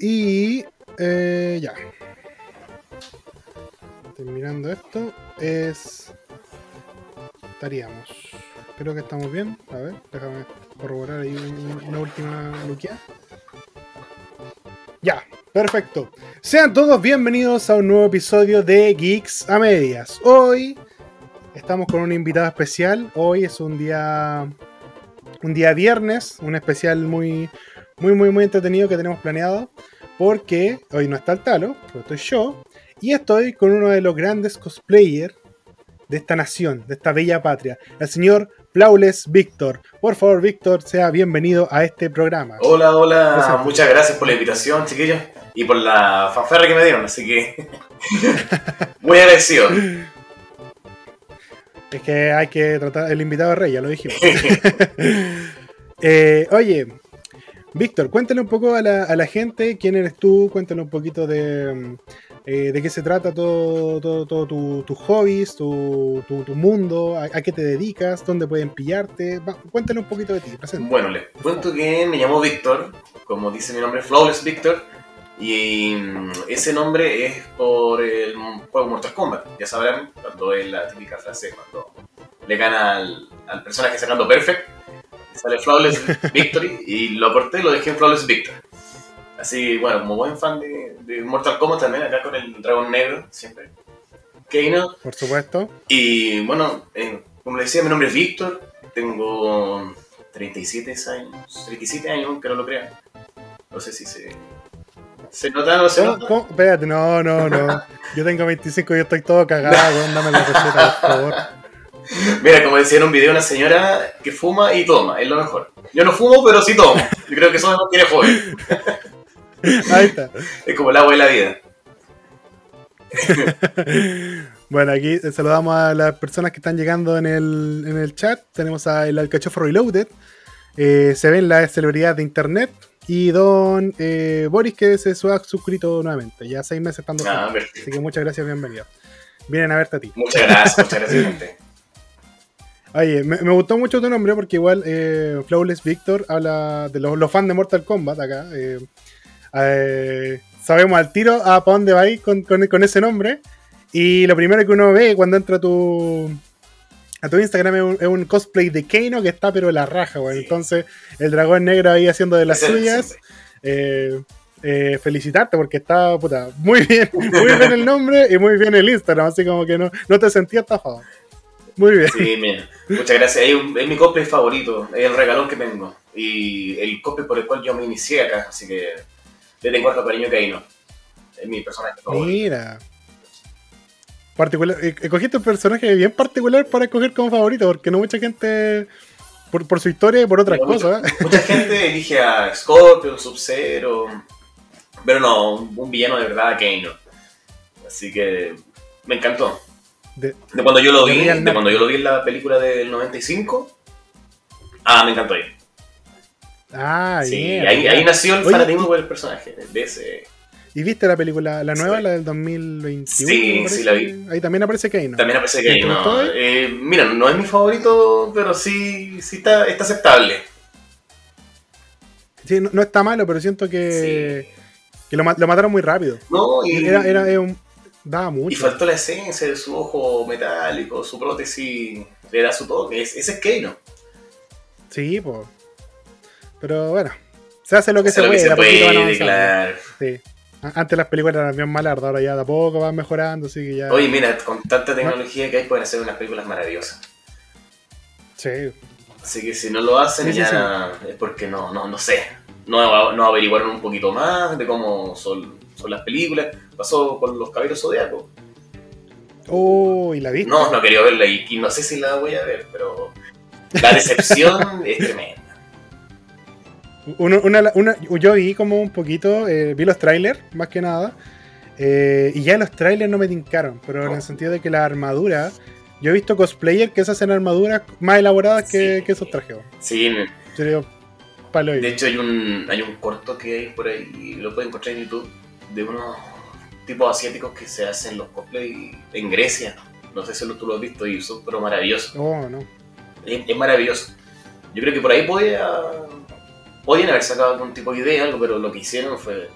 Y eh, ya. Terminando esto, es. Estaríamos. Creo que estamos bien. A ver, déjame corroborar ahí una última luqueada. Ya, perfecto. Sean todos bienvenidos a un nuevo episodio de Geeks a Medias. Hoy estamos con un invitado especial. Hoy es un día. Un día viernes, un especial muy, muy, muy, muy entretenido que tenemos planeado. Porque hoy no está el talo, pero estoy yo. Y estoy con uno de los grandes cosplayers de esta nación, de esta bella patria, el señor Flawless Víctor. Por favor, Víctor, sea bienvenido a este programa. Hola, hola, muchas gracias por la invitación, chiquillos, y por la fanfarra que me dieron, así que muy agradecido. Es que hay que tratar el invitado de rey, ya lo dijimos. eh, oye, Víctor, cuéntale un poco a la, gente quién eres tú, cuéntale un poquito de, eh, de qué se trata todo, todo, tus hobbies, tu, mundo, a, qué te dedicas, dónde pueden pillarte. cuéntale un poquito de ti, presente. Bueno, les cuento que me llamo Víctor, como dice mi nombre, Flawless Víctor, y mm, ese nombre es por el juego Mortal Kombat. Ya sabrán, cuando es la típica frase, cuando le gana al, al personaje sacando Perfect sale Flawless Victory y lo corté y lo dejé en Flawless Victory. Así, bueno, como buen fan de, Mortal Kombat también, acá con el dragón negro, siempre. Keino. Por supuesto. Y bueno, eh, como le decía, mi nombre es Víctor, tengo 37 años, 37 años, que no lo crean. No sé si se... ¿Se nota o no se nota? ¿Cómo? Espérate, no, no, no. Yo tengo 25 y estoy todo cagado, dame la receta, por favor. Mira, como decía en un video una señora que fuma y toma, es lo mejor. Yo no fumo, pero sí tomo. Yo creo que eso me quiere joven. Ahí está. Es como el agua de la vida. bueno, aquí saludamos a las personas que están llegando en el, en el chat. Tenemos a el Alcachofo Reloaded. Eh, se ven las celebridades de internet. Y don eh, Boris que se ha suscrito nuevamente. Ya seis meses estando ah, Así que muchas gracias, bienvenido. Vienen a verte a ti. Muchas gracias, muchas gracias, gente. Oye, me, gustó mucho tu nombre porque igual eh, Flawless Victor habla de los, fans de Mortal Kombat acá. Eh, eh, sabemos al tiro a para dónde va con, con, ese nombre. Y lo primero que uno ve cuando entra a tu, a tu Instagram es un, cosplay de Kano que está pero la raja, güey. Entonces, el dragón negro ahí haciendo de las suyas. felicitarte porque está puta, muy bien, muy bien el nombre y muy bien el Instagram, así como que no, no te sentías estafado. Muy bien. Sí, mira. Muchas gracias. Es, mi cosplay favorito. Es el regalón que tengo. Y el cosplay por el cual yo me inicié acá. Así que le tengo harto cariño que ahí no. Es mi personaje favorito. Mira. Particular, eh, escogiste un personaje bien particular para escoger como favorito, porque no mucha gente, por, su historia y por otras cosas. ¿eh? Mucha, gente elige a Scorpio, Sub-Zero, pero no, un villano de verdad, Kano. Así que me encantó. De, cuando yo lo vi, de, cuando yo lo vi en la película del 95. Ah, me encantó ahí. Ah, sí, ahí, nació el fanatismo por el personaje, de ese... ¿Y viste la película, la nueva, la del 2021? Sí, sí, la vi. Ahí también aparece Kane, También aparece Kane, ¿no? Eh, mira, no es mi favorito, pero sí, sí está, está aceptable. Sí, no, está malo, pero siento que, que lo, lo, mataron muy rápido. No, y... Era, era, un, mucho. Y faltó la esencia de su ojo metálico, su prótesis le da su toque. Ese es Keino. Sí, pues. Pero bueno, se hace lo que se, puede. puede claro. Sí. Antes las películas eran bien malardas, ahora ya de a poco van mejorando, así que ya. Oye, mira, con tanta tecnología que hay pueden hacer unas películas maravillosas. Sí. Así que si no lo hacen ya es porque no, no, no sé. No, no averiguaron un poquito más de cómo son son las películas. Pasó con los caballeros zodiacos. Oh, ¿y la viste? No, no quería verla y, no sé si la voy a ver, pero la decepción es tremenda. Una, yo vi como un poquito, eh, vi los trailers, más que nada, eh, y ya los trailers no me tincaron, pero en el sentido de que la armadura, yo he visto cosplayers que se hacen armaduras más elaboradas que, esos trajes. Sí, de hecho hay un, hay un corto que hay por ahí, lo pueden encontrar en YouTube, de unos tipos asiáticos que se hacen los cosplay en Grecia. No sé si tú lo has visto y son pero maravillosos. Oh, no. Es, maravilloso. Yo creo que por ahí podía, podían haber sacado algún tipo de idea, algo, pero lo que hicieron fue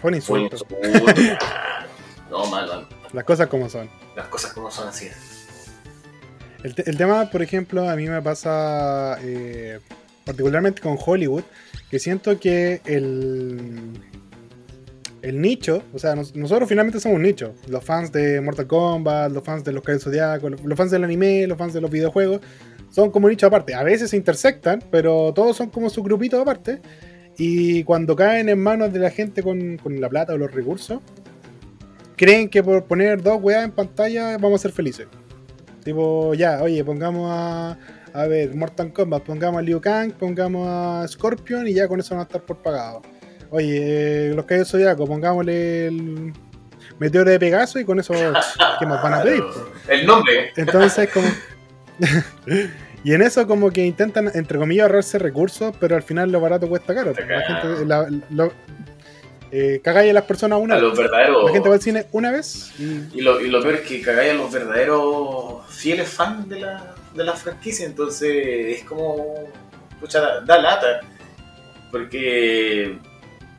Fue un Fue un insulto. ya. No, mal, mal. Las cosas como son. Las cosas como son así. El, te- el tema, por ejemplo, a mí me pasa eh, particularmente con Hollywood, que siento que el, el nicho, o sea, nos- nosotros finalmente somos un nicho. Los fans de Mortal Kombat, los fans de los Caballeros Zodiaco, los, los fans del anime, los fans de los videojuegos, son como un nicho aparte. A veces se intersectan, pero todos son como su grupito aparte. Y cuando caen en manos de la gente con, con la plata o los recursos, creen que por poner dos weas en pantalla vamos a ser felices. Tipo, ya, oye, pongamos a, a ver, Mortal Kombat, pongamos a Liu Kang, pongamos a Scorpion y ya con eso van a estar por pagado. Oye, eh, los Caballeros Zodiaco, pongámosle el Meteoro de Pegaso y con eso, ¿qué más van a pedir? El nombre. Entonces, como. y en eso, como que intentan, entre comillas, ahorrarse recursos, pero al final lo barato cuesta caro. La gente, la, lo- eh, cagáis a las personas una A vez. los verdaderos. La gente va al cine una vez y. Y lo, y lo peor es que cagáis a los verdaderos fieles fans de la, de la franquicia, entonces es como. Pucha, da, da lata. Porque.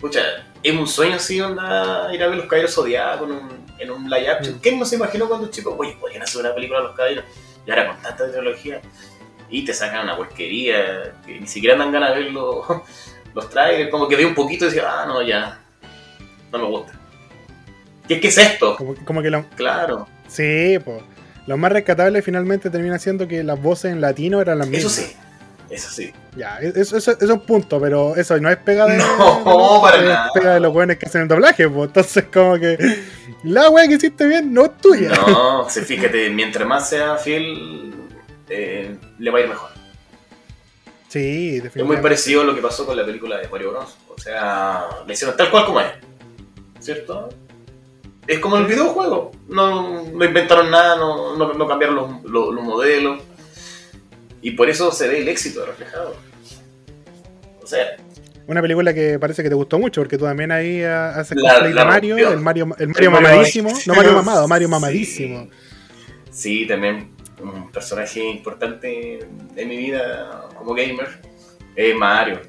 Pucha, es un sueño así, onda, ir a ver los caballeros zodiacos en un, en un live action. Mm. ¿Quién no se imaginó cuando chicos, oye, podrían hacer una película de los caballeros? Y ahora con tanta tecnología. Y te sacan una porquería, que ni siquiera dan ganas de ver los, los trailers, como que ve un poquito y decía, ah, no, ya. No me gusta. ¿Qué, qué es esto? Como, como que lo. Claro. Sí, pues. Lo más rescatable finalmente termina siendo que las voces en latino eran las Eso mismas. sí, eso sí. Ya, eso, eso, eso es un punto, pero eso no es pega de. No, para es nada. pega de los buenos que hacen el doblaje, pues. Entonces, como que. La wea que hiciste bien no es tuya. No, se fíjate, mientras más sea fiel, eh, le va a ir mejor. Sí, Es muy definitivamente. parecido a lo que pasó con la película de Mario Bros. O sea, le hicieron tal cual como es. ¿Cierto? Es como el videojuego. No, no inventaron nada, no, no- no cambiaron los, los- los modelos. Y por eso se ve el éxito reflejado. O sea, Una película que parece que te gustó mucho, porque tú también ahí ah, haces La- cosplay la de Mario, el Mario, el Mario mamadísimo. No Mario mamado, Mario Sí. mamadísimo. Sí, también un personaje importante de mi vida como gamer es Mario.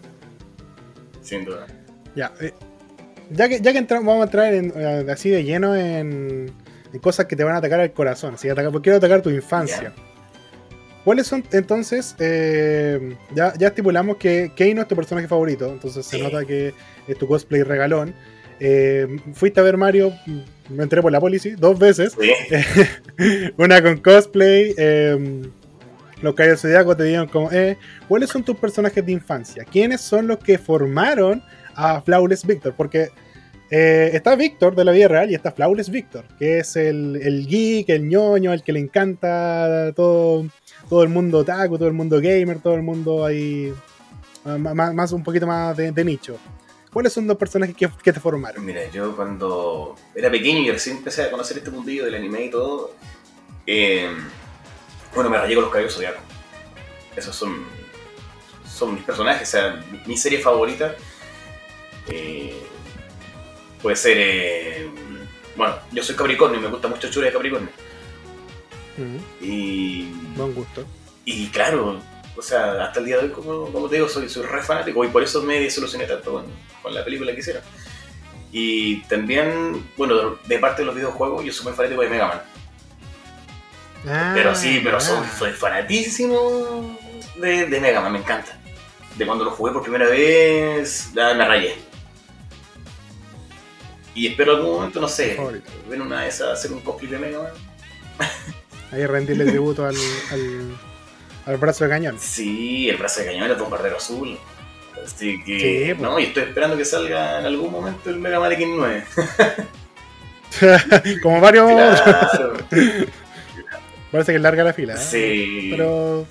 Sin duda. Ya, eh, ya que, ya que entramos, vamos a entrar en, eh, así de lleno en, en cosas que te van a atacar al corazón. Así que atacar, porque quiero atacar tu infancia. ¿Cuáles son entonces? eh, ya, ya estipulamos que Keino es tu personaje favorito, entonces se nota que es tu cosplay regalón. Eh, fuiste a ver Mario, mm, me enteré por la policía, dos veces. Sí. Una con cosplay. eh, los Caballeros Zodiaco te dijeron como, eh, ¿cuáles son tus personajes de infancia? ¿Quiénes son los que formaron a Flawless Victor? Porque eh, está Victor de la vida real y está Flawless Victor, que es el, el geek, el ñoño, el que le encanta todo, todo el mundo otaku, todo el mundo gamer, todo el mundo ahí, ah, más, un poquito más de, nicho. ¿Cuáles son los personajes que, te formaron? Mira, yo cuando era pequeño y recién empecé a conocer este mundillo del anime y todo, eh, bueno, me rayé con los caballos zodiacos. Esos son, son mis personajes, o sea, mi, mi serie favorita eh, puede ser. eh, bueno, yo soy Capricornio y me gusta mucho Chura de Capricornio. Mm, Y, buen gusto. y claro, o sea, hasta el día de hoy, como, como te digo, soy, soy re fanático y por eso me desilusioné tanto con, con la película que hicieron. Y también, bueno, de parte de los videojuegos, yo soy muy fanático de Mega Man. Ah, Pero sí, pero ya. soy, soy fanatísimo de, de Mega Man, me encanta. De cuando lo jugué por primera vez, ya me rayé. Y espero algún momento, no sé, ver una de esas, hacer un cosplay de Mega Man. Ahí rendirle tributo al, al, al brazo de cañón. Sí, el brazo de cañón era bombardero azul. Así que, Sí, pues. no, y estoy esperando que salga en algún momento el Mega Man X9. Como varios. Claro. Parece que es larga la fila. ¿eh? Sí. Pero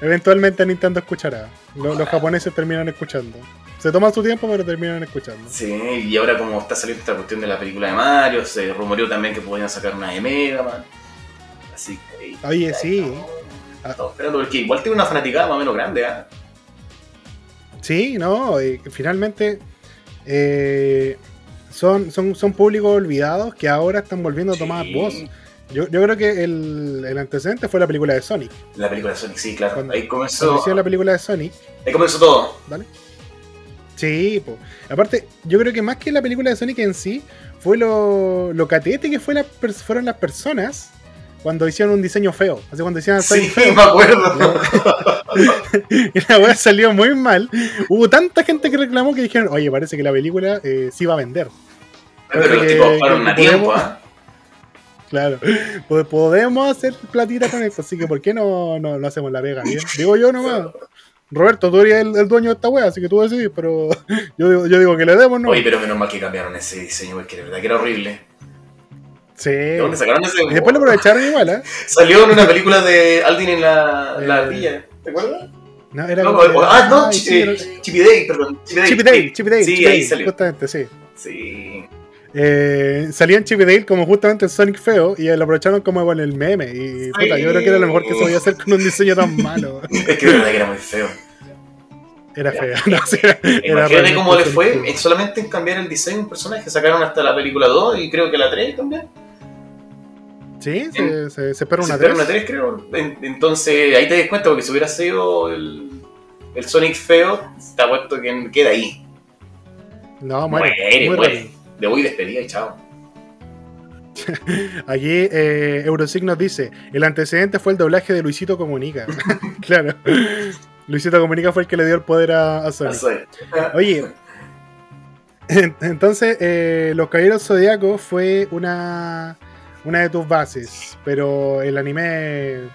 eventualmente Nintendo escuchará. Lo- Los, japoneses terminan escuchando. Se toman su tiempo, pero terminan escuchando. Sí, y ahora como está saliendo esta cuestión de la película de Mario, se rumoreó también que podían sacar una de Mega Man. Así que... Oye, sí. Ah. esperando, porque igual tiene una fanaticada más o menos grande, ¿ah? Sí, no, eh, finalmente eh, son, son, son públicos olvidados que ahora están volviendo a tomar Sí. voz. Yo, yo creo que el, el antecedente fue la película de Sonic. La película de Sonic, sí, claro. Cuando- ahí comenzó, la película de Sonic, ahí comenzó todo. ¿vale? Sí, po. aparte, yo creo que más que la película de Sonic en sí, fue lo, lo catete que fue la, fueron las personas cuando hicieron un diseño feo. Así cuando hicieron Sí, feo. me acuerdo. y la weá salió muy mal. Hubo tanta gente que reclamó que dijeron, oye, parece que la película eh, sí va a vender. Pero los tipos fueron que a tiempo, podemos- ¿ah? Claro, Pod- podemos hacer platita con esto, así que ¿por qué no, no, no hacemos la pega bien? Digo yo nomás. Roberto, tú eres el, el dueño de esta wea, así que tú decidís, pero yo digo, yo digo que le demos, ¿no? Oye, pero menos mal que cambiaron ese diseño, porque de verdad que era horrible. Sí. ¿De dónde sacaron ese? Y después lo aprovecharon igual, ¿eh? Salió en una película de Aldin en la, la Eh, villa, ¿te acuerdas? No, era No, como- ah, no, era- Chippy Day, perdón. Chippy Day. Chip y Dale, Chip y Dale, Sí, Chip ahí salió. Justamente, sí. Sí. Eh, salía en Chip y Dale como justamente en Sonic Feo y lo aprovecharon como con el meme. Y puta, yo creo que era lo mejor que se podía hacer con un diseño tan malo. Es que de verdad que era muy feo. Era feo. No, sí, era, era Imagínate cómo le fue eh, solamente en cambiar el diseño de un personaje. Sacaron hasta la película 2 y creo que la 3 también. Sí, se, se, se espera una espera 3. una 3 creo. En- Entonces ahí te das cuenta porque si hubiera sido el, el Sonic feo, está puesto que queda ahí. No, muere. Muere, muere. rápido. De voy despedida y chao. Aquí eh, Eurosig nos dice: el antecedente fue el doblaje de Luisito Comunica. claro. Luisito Comunica fue el que le dio el poder a, a Sonic. Oye, en- entonces, eh, Los Caballeros Zodíacos fue una, una de tus bases, pero el anime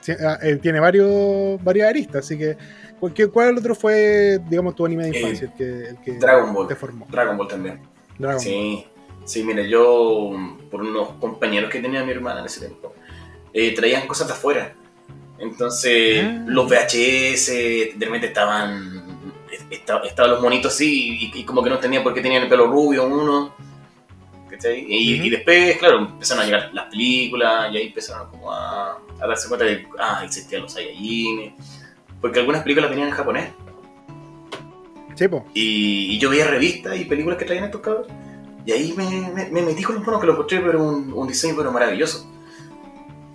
sí, ah, eh, tiene varios, varias aristas, así que, ¿cuál, qué- ¿cuál otro fue, digamos, tu anime de infancia? el que, el que Dragon Ball. te formó. Dragon Ball también. Dragon Ball. Sí, sí, mire, yo, por unos compañeros que tenía mi hermana en ese tiempo, eh, traían cosas de afuera. Entonces, Ah. los VHS, de repente estaban, esta- estaban los monitos así, y, y como que no entendían por qué tenían el pelo rubio uno. ¿Cachai? Y, después, claro, empezaron a llegar las películas, y ahí empezaron como a, a darse cuenta de, ah, existían los Saiyajines. Porque algunas películas venían en japonés. Sí, po. Y, y yo veía revistas y películas que traían estos cabros. Y ahí me, me- me metí con los monos que lo encontré, pero un, un diseño pero maravilloso.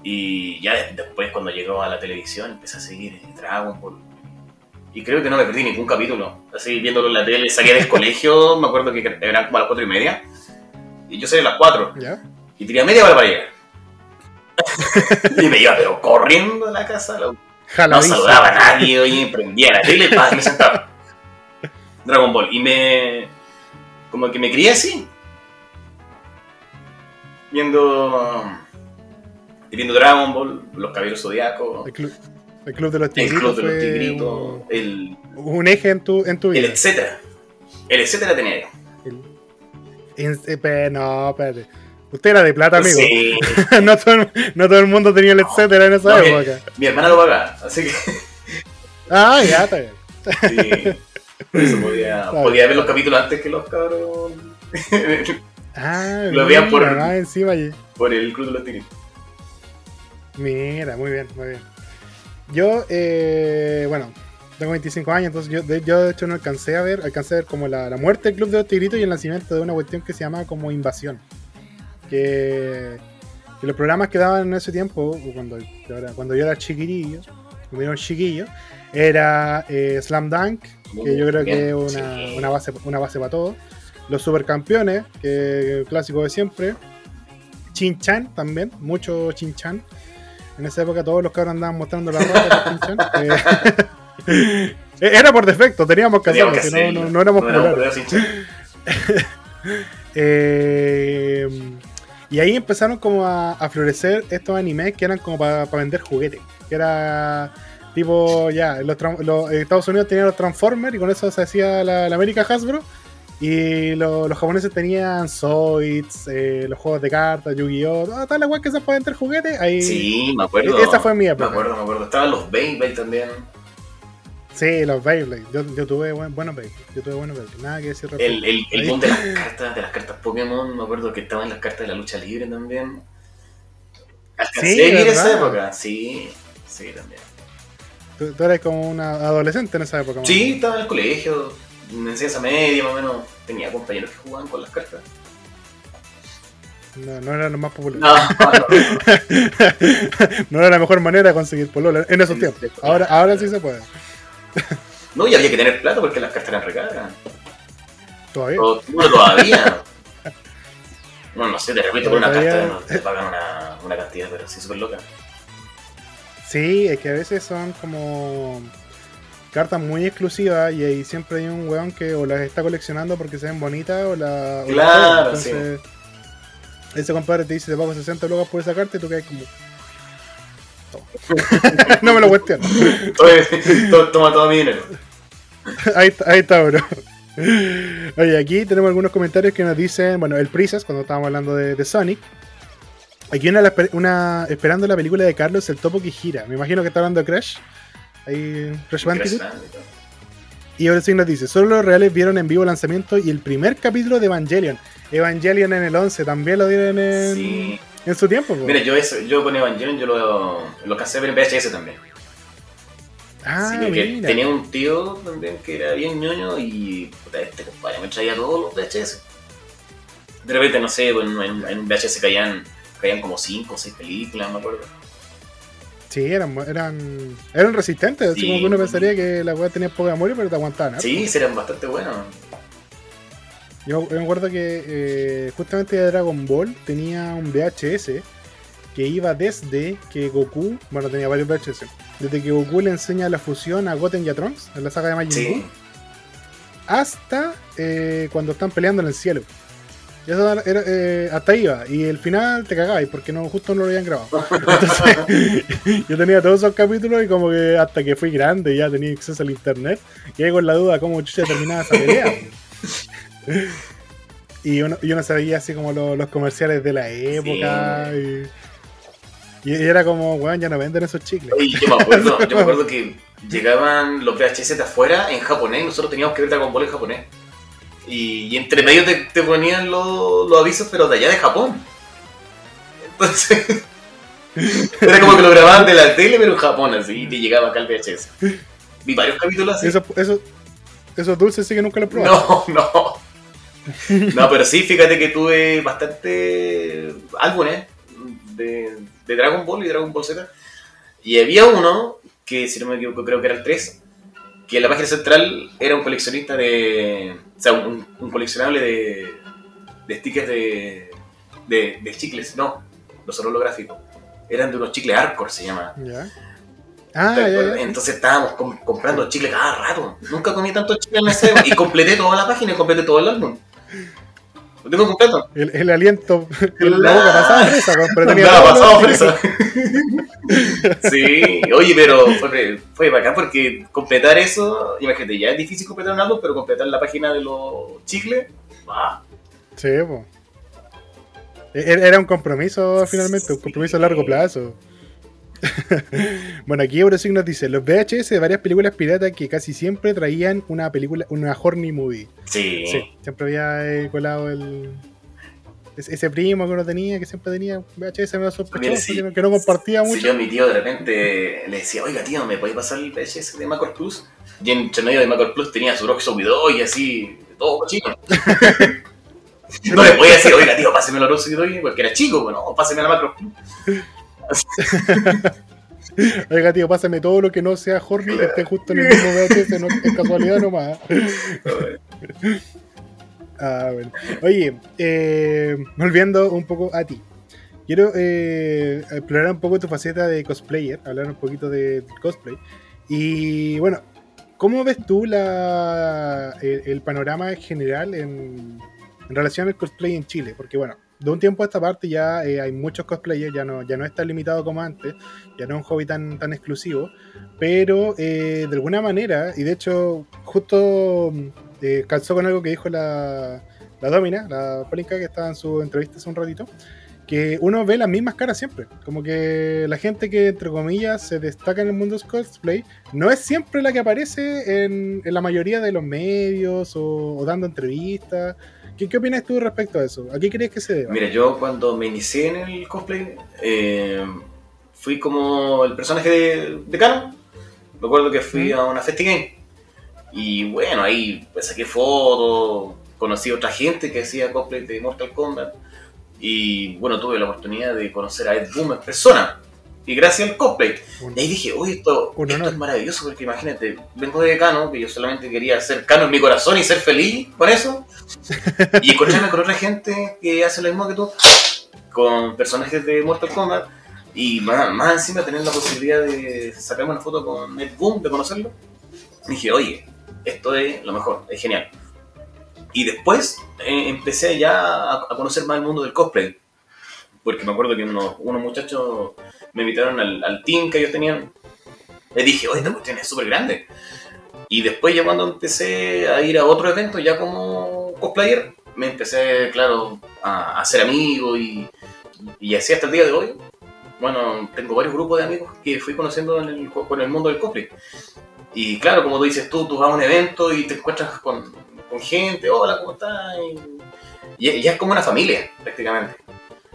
Y ya de- después cuando llegó a la televisión empecé a seguir Dragon Ball. Y creo que no me perdí ningún capítulo. Así viéndolo en la tele, salía del colegio, me acuerdo que eran como a las cuatro y media. Y yo salía a las 4 ¿Ya? y tenía media hora para llegar. y me iba pero corriendo a la casa, la no saludaba a nadie, oye, prendía la tele, y me sentaba. Dragon Ball. Y me. Como que me crié así. Viendo. Viendo Dragon Ball, Los Caballeros Zodiacos, El club, el club de los El tigritos Club de los Tigritos, el, un, un eje en tu, en tu el vida. etcétera. El etcétera tenía yo. No, espérate. Usted era de plata, amigo. Sí, no, todo el, no todo el mundo tenía el etcétera en esa No, época. mi hermana lo pagaba, así que. Ah, ya está bien. Sí, por eso podía, podía ver los capítulos antes que los cabros. Ah, Lo veía mira, por- más encima allí. por el Club de los Tigritos. Mira, muy bien, muy bien. Yo, eh, bueno, tengo 25 años, entonces yo de, yo de hecho no alcancé a ver, alcancé a ver como la, la muerte del Club de los Tigritos y el nacimiento de una cuestión que se llama como Invasión. Que, que los programas que daban en ese tiempo, cuando, cuando yo era chiquirillo, cuando yo era chiquillo, era eh, Slam Dunk, que yo creo que es una, una base, una base para todo. Los supercampeones, que es clásico de siempre. Chin-Chan también, mucho Chin-Chan. En esa época todos los cabros andaban mostrando la ropa de Chin-Chan. Eh, era por defecto, teníamos que hacerlo, que no, no, no éramos populares. Eh, y ahí empezaron como a, a florecer estos animes que eran como para vender juguetes. Que era tipo, ya, los, los- Estados Unidos tenían los Transformers y con eso se hacía la, la América Hasbro. Y lo- los japoneses tenían Zoids, eh, los juegos de cartas, Yu-Gi-Oh! todas las weas que se pueden vender juguetes. Ahí, Sí, me acuerdo. Esa fue mi Me acuerdo, me acuerdo. Estaban los Beyblade también. Sí, los Beyblade. Yo, yo tuve buen- buenos Beyblade. Yo tuve buenos Beyblade. Nada que decir. El, el, el boom de las cartas, de las cartas Pokémon, me acuerdo que estaban las cartas de la lucha libre también. Alcancé Sí, esa época, sí, sí también. Tú, tú eres como una adolescente en esa época. Sí, estaba en el colegio, en enseñanza media más o menos. Tenía compañeros que jugaban con las cartas. No, no era lo más popular. No, no, no era la mejor manera de conseguir polola en esos tiempos. Ahora, ahora sí se puede. No, y había que tener plata porque las cartas eran recargas. Todavía. O- Bueno, todavía. No, no sé, de repente por una carta no, te pagan una, una cantidad, pero sí, súper loca. Sí, es que a veces son como cartas muy exclusivas y ahí siempre hay un weón que o las está coleccionando porque se ven bonitas o la. o las Claro. Entonces, Ese compadre te dice te pago 60 lucas por esa carta y tú caes como. No me lo cuestiono. Toma todo mi dinero. ahí, está, ahí está, bro. Oye, aquí tenemos algunos comentarios que nos dicen, bueno, el Prisas, cuando estábamos hablando de, de Sonic. Aquí una, una esperando la película de Carlos, el topo que gira. Me imagino que está hablando de Crash. Ahí, Crash Bandicoot. Y ahora sí nos dice, solo los reales vieron en vivo el lanzamiento y el primer capítulo de Evangelion. Evangelion en el 11 también lo dieron en, Sí. En su tiempo. po. Mira, yo, eso, yo con Evangelion yo lo, lo casé a ver en VHS también. ah, Sí, porque mira. tenía un tío también que era bien ñoño y puta, este compadre me traía todos los VHS. De repente, no sé, pues, en, en, en VHS caían, caían como 5 o 6 películas, me acuerdo. Sí, eran, eran, eran resistentes. Así Sí. como que uno pensaría que la weá tenía poca memoria, pero te aguantaban. ¿eh? Sí, eran bastante buenos. Yo, yo me acuerdo que eh, justamente de Dragon Ball tenía un VHS que iba desde que Goku, bueno, tenía varios VHS, desde que Goku le enseña la fusión a Goten y a Trunks en la saga de Majin Sí. Buu, hasta eh, cuando están peleando en el cielo. Y eso era, eh, hasta ahí iba. Y el final te cagabas porque no, justo no lo habían grabado. Entonces, yo tenía todos esos capítulos y como que hasta que fui grande ya tenía acceso al internet, quedé con la duda cómo chucha terminaba esa pelea. Y uno, y uno se veía así como lo- los comerciales de la época. Y, y era como, weón, ya no venden esos chicles. Oye, yo me acuerdo, yo me acuerdo que llegaban los VHS de afuera en japonés y nosotros teníamos que ver Dragon Ball en japonés. Y, y entre medio te, te ponían los, los avisos, pero de allá de Japón. Entonces, era como que lo grababan de la tele, pero en Japón, así, y te llegaba acá el VHS. Vi varios capítulos así. Eso, eso, esos dulces sí que nunca los probé. No, no. No, pero sí, fíjate que tuve bastante álbumes de, de Dragon Ball y Dragon Ball Z. Y había uno, que si no me equivoco creo que era el 3, que en la página central era un coleccionista de... O sea, un, un coleccionable de, de stickers de, de, de chicles. No, no son holográficos. Eran de unos chicles Arcor, se llama. Ya. Ah. Entonces estábamos com- comprando chicles cada rato. Nunca comí tanto chile en esa época. Y completé toda la página y completé todo el álbum. Lo tengo completo. El, el aliento, la boca pasaba fresa, pero tenía los- fresa. Sí, oye, pero fue, fue bacán porque completar eso, imagínate, ya es difícil completar un álbum, pero completar la página de los chicles, ¡ah! Sí, po. E- Era un compromiso finalmente, un compromiso a largo plazo. bueno, aquí Eurosig nos dice, los VHS de varias películas piratas que casi siempre traían una película, una horny movie. Sí. Sí, siempre había eh, colado el... ese- primo que uno tenía, que siempre tenía VHS medio sospechoso, sí. que, no, que no compartía Si mucho. yo a mi tío de repente le decía, oiga tío, ¿me podéis pasar el VHS de Macor Plus? Y en medio de Macor Plus tenía su Rock 2 y así, todo cochino. no le podía decir, oiga tío, páseme la Rock 2 porque era chico, bueno, páseme la Macro Plus. Oiga, tío, pásame todo lo que no sea horny, que esté justo en el mismo VHS, no es casualidad nomás. Ah, bueno. Oye, eh, volviendo un poco a ti. Quiero eh, explorar un poco tu faceta de cosplayer, hablar un poquito de cosplay. Y bueno, ¿cómo ves tú la, el, el panorama general en, en relación al cosplay en Chile? Porque bueno, de un tiempo a esta parte ya eh, hay muchos cosplayers, ya no, ya no es tan limitado como antes, ya no es un hobby tan, tan exclusivo, pero eh, de alguna manera, y de hecho justo eh, calzó con algo que dijo la, la Domina, la Polinka, que estaba en su entrevista hace un ratito, que uno ve las mismas caras siempre. Como que la gente que, entre comillas, se destaca en el mundo del cosplay, no es siempre la que aparece en, en la mayoría de los medios o dando entrevistas. ¿Qué, ¿Qué opinas tú respecto a eso? ¿A qué crees que se deba? Mira, yo cuando me inicié en el cosplay, eh, fui como el personaje de, de Canon. Me acuerdo que fui a una FestiGame. Y bueno, ahí pues, saqué fotos, conocí a otra gente que hacía cosplay de Mortal Kombat. Y bueno, tuve la oportunidad de conocer a Ed Boon en persona. Y gracias al cosplay. Un- Y ahí dije, uy, esto, esto es maravilloso, porque imagínate, vengo de Cano, que yo solamente quería ser Cano en mi corazón y ser feliz con eso, y encontrarme con otra gente que hace lo mismo que tú, con personajes de Mortal Kombat, y más, más encima tener la posibilidad de sacarme una foto con Ed Boon, de conocerlo, dije, oye, esto es lo mejor, es genial. Y después eh, empecé ya a, a conocer más el mundo del cosplay, porque me acuerdo que unos, unos muchachos me invitaron al, al team que ellos tenían. Les dije, oye, esta cuestión es súper grande. Y después ya cuando empecé a ir a otro evento, ya como cosplayer, me empecé, claro, a, hacer amigo y, y así hasta el día de hoy. Bueno, tengo varios grupos de amigos que fui conociendo en el, mundo del cosplay. Y claro, como tú dices tú, tú vas a un evento y te encuentras con, con gente, hola, ¿cómo estás? Y, y es como una familia, prácticamente.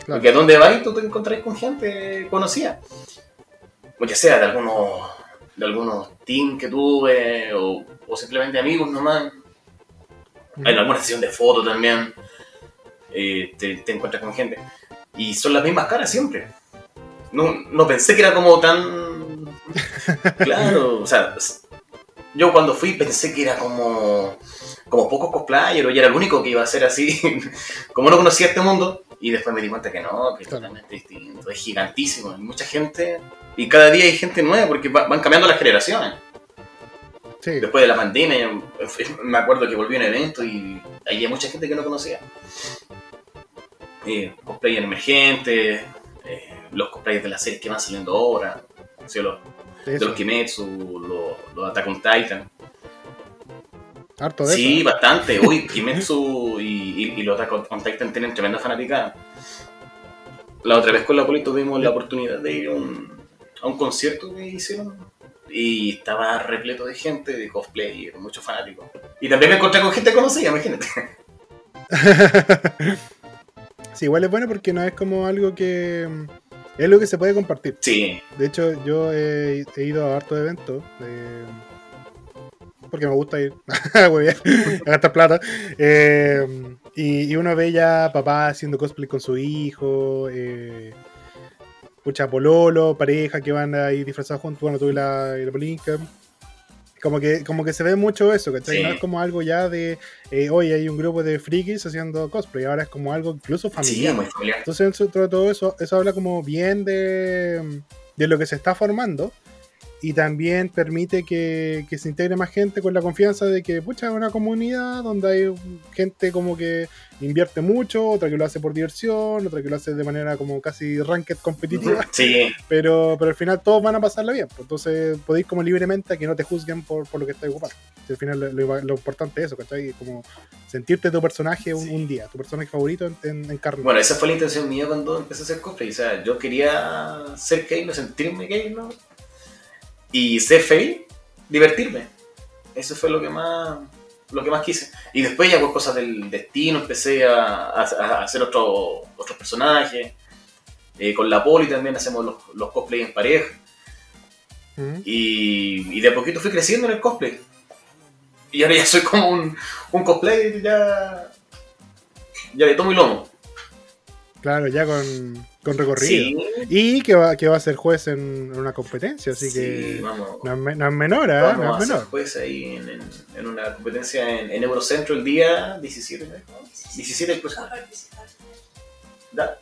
Claro. Porque a donde vas tú te encontrás con gente conocida. O ya sea de algunos, de algunos teams que tuve, o, o simplemente amigos nomás. En alguna sesión de fotos también. eh, te, te encuentras con gente. Y son las mismas caras siempre. No, no pensé que era como tan. Claro, o sea, yo cuando fui pensé que era como. Como pocos cosplayers, yo era el único que iba a ser así. como no conocía este mundo. Y después me di cuenta que no, que es totalmente distinto, es gigantísimo. Hay mucha gente. Y cada día hay gente nueva porque va- van cambiando las generaciones Sí. después de la pandemia, me acuerdo que volví a un evento y había mucha gente que no conocía. Eh, cosplayers emergentes, eh, los cosplayers de las series que van saliendo ahora, o sea, los, de los Kimetsu, los, los Attack on Titan. Harto de Sí, eso. bastante. Uy, Kimetsu y, y- y los Attack on Titan tienen tremenda fanaticada. La otra vez con la Poli tuvimos la oportunidad de ir a un, a un concierto que hicieron y estaba repleto de gente, de cosplay, muchos fanáticos. Y también me encontré con gente conocida, imagínate. Sí, igual es bueno porque no es como algo que. Es algo que se puede compartir. Sí, De hecho, yo he, he ido a harto eventos. eh, porque me gusta ir a gastar plata. eh, y, y uno ve ya papá haciendo cosplay con su hijo. Eh, Pucha, pololo, pareja que van ahí disfrazados juntos. Bueno, tuve la, la polinca. Como que, como que se ve mucho eso, ¿cachai? Sí. No es como algo ya de eh, hoy hay un grupo de frikis haciendo cosplay. Ahora es como algo incluso sí, familiar. muy familiar. Entonces, dentro de todo eso, eso habla como bien de, de lo que se está formando y también permite que, que se integre más gente con la confianza de que, pucha, es una comunidad donde hay gente como que invierte mucho, otra que lo hace por diversión, otra que lo hace de manera como casi ranked competitiva, Sí, pero, pero al final todos van a pasarla bien. pues, Entonces podéis como libremente a que no te juzguen por, por lo que estás ocupando. Al final lo, lo- lo importante es eso, ¿cachai? Como sentirte tu personaje un, Sí. un día, tu personaje favorito en, en, en carne. bueno, esa fue la intención mía cuando empecé a hacer cosplay. O sea, yo quería ser gamer, sentirme gamer y ser feliz, divertirme. Eso fue lo que más lo que más quise. Y después ya por cosas del destino empecé a, a- a hacer otro- otros personajes. Eh, con la poli también hacemos los, los cosplay en pareja. ¿Mm? Y, y de a poquito fui creciendo en el cosplay. Y ahora ya soy como un, un cosplay ya, ya de tomo y lomo. Claro, ya con, con recorrido. Sí, Y que va, que va a ser juez en, en una competencia, así sí, que vamos. no es, me- no es menor, ¿eh? Vamos No a es ser menor. juez ahí en, en- en una competencia en, en Eurocentro el día 17, ¿no? 17 el próximo. Da-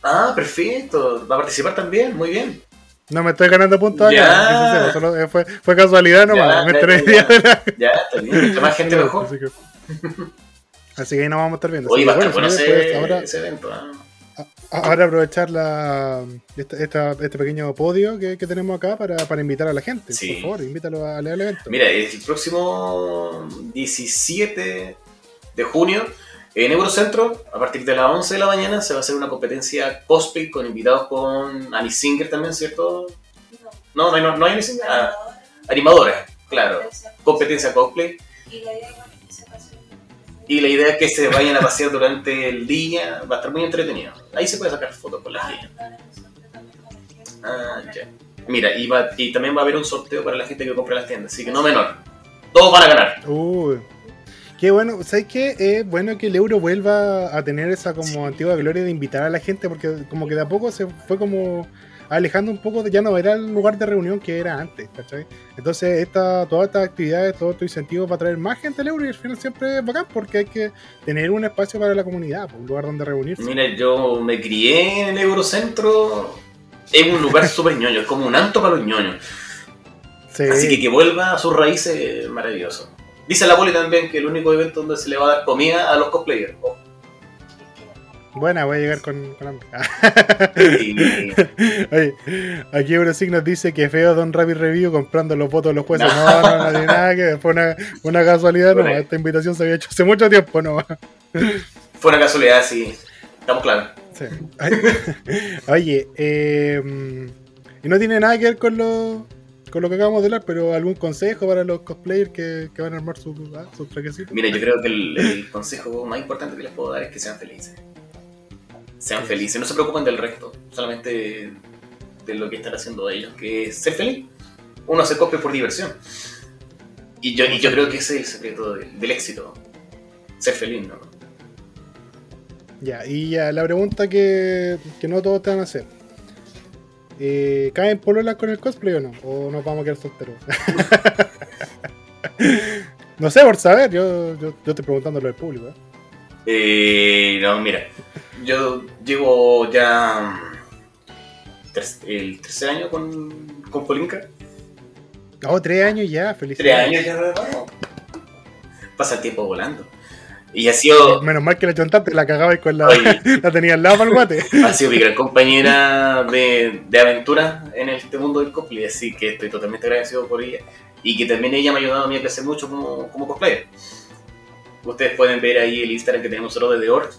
Ah, perfecto. Va a participar también, muy bien. No me estoy ganando puntos Ya. acá, solo, eh, fue, fue casualidad nomás. Ya, me ya, ya, el día de la- Ya, está bien. Entre más gente mejor. Así que, ahí nos vamos a estar viendo. Oye, Así va que, a estar bueno sí, ese, después, ahora, ese evento. ¿ah? ahora aprovechar la, esta, esta- este pequeño podio que, que tenemos acá para, para invitar a la gente. Sí. Por favor, invítalo a- al evento. Mira, el próximo 17 de junio en Eurocentro, a partir de las 11 de la mañana, se va a hacer una competencia cosplay con invitados con Annie Singer también, ¿cierto? No, no hay, no, no hay Annie Singer. Ah, animadora, claro. Competencia cosplay. Y la idea Y la idea es que se vayan a pasear durante el día. Va a estar muy entretenido. Ahí se puede sacar fotos con las niñas. Ah, ya. Mira, y, va- y también va a haber un sorteo para la gente que compra en las tiendas, así que no menor. Todos van a ganar. Uy. Qué bueno, ¿sabes qué? Es bueno que el euro vuelva a tener esa como antigua gloria de invitar a la gente, porque como que de a poco se fue como alejando un poco, de, ya no era el lugar de reunión que era antes, ¿cachai? Entonces, esta, todas estas actividades, todo estos incentivos para traer más gente al euro y al final siempre es bacán porque hay que tener un espacio para la comunidad, pues, un lugar donde reunirse. Mira, yo me crié en el Eurocentro. Es un lugar súper ñoño, es como un anto para los ñoños. Sí. Así que que vuelva a sus raíces, maravilloso. Dice la poli también que el único evento donde se le va a dar comida a los cosplayers. Oh, Buena, voy a llegar con, con hambre. Oye, aquí Eurosig nos dice que feo Don Rapid Review comprando los votos de los jueces. No, no, no, tiene nada que. Fue una, una casualidad, no. Esta invitación se había hecho hace mucho tiempo, no. Fue una casualidad, sí. Estamos claros. Sí. Oye, eh, y no tiene nada que ver con lo, con lo que acabamos de hablar, pero algún consejo para los cosplayers que, que van a armar sus ah, sus trajecitos. Mira, yo creo que el, el consejo más importante que les puedo dar es que sean felices. Sean Sí. felices, no se preocupen del resto, solamente de lo que están haciendo ellos, que es ser feliz. Uno hace cosplay por diversión. Y yo, y yo creo que ese es el secreto del, del éxito. Ser feliz, ¿no? Ya, y ya, la pregunta que, que no todos te van a hacer. Eh, ¿Caen pololas con el cosplay o no? ¿O nos vamos a quedar solteros? no sé, por saber, yo, yo, yo estoy preguntándolo al público. ¿eh? Eh, no, mira, yo llevo ya mm, el tercer año con, con Polinka. Oh, tres años ya, Tres felicidades. años ya, vamos. Pasa el tiempo volando. Y ha sido, Menos mal que la chontaste, la cagabas con la, Oye. la tenía al lado para el guate. ha sido mi gran compañera de, de aventura en este mundo del cosplay, así que estoy totalmente agradecido por ella. Y que también ella me ha ayudado a mí a crecer mucho como, como cosplayer. Ustedes pueden ver ahí el Instagram que tenemos nosotros de The Org.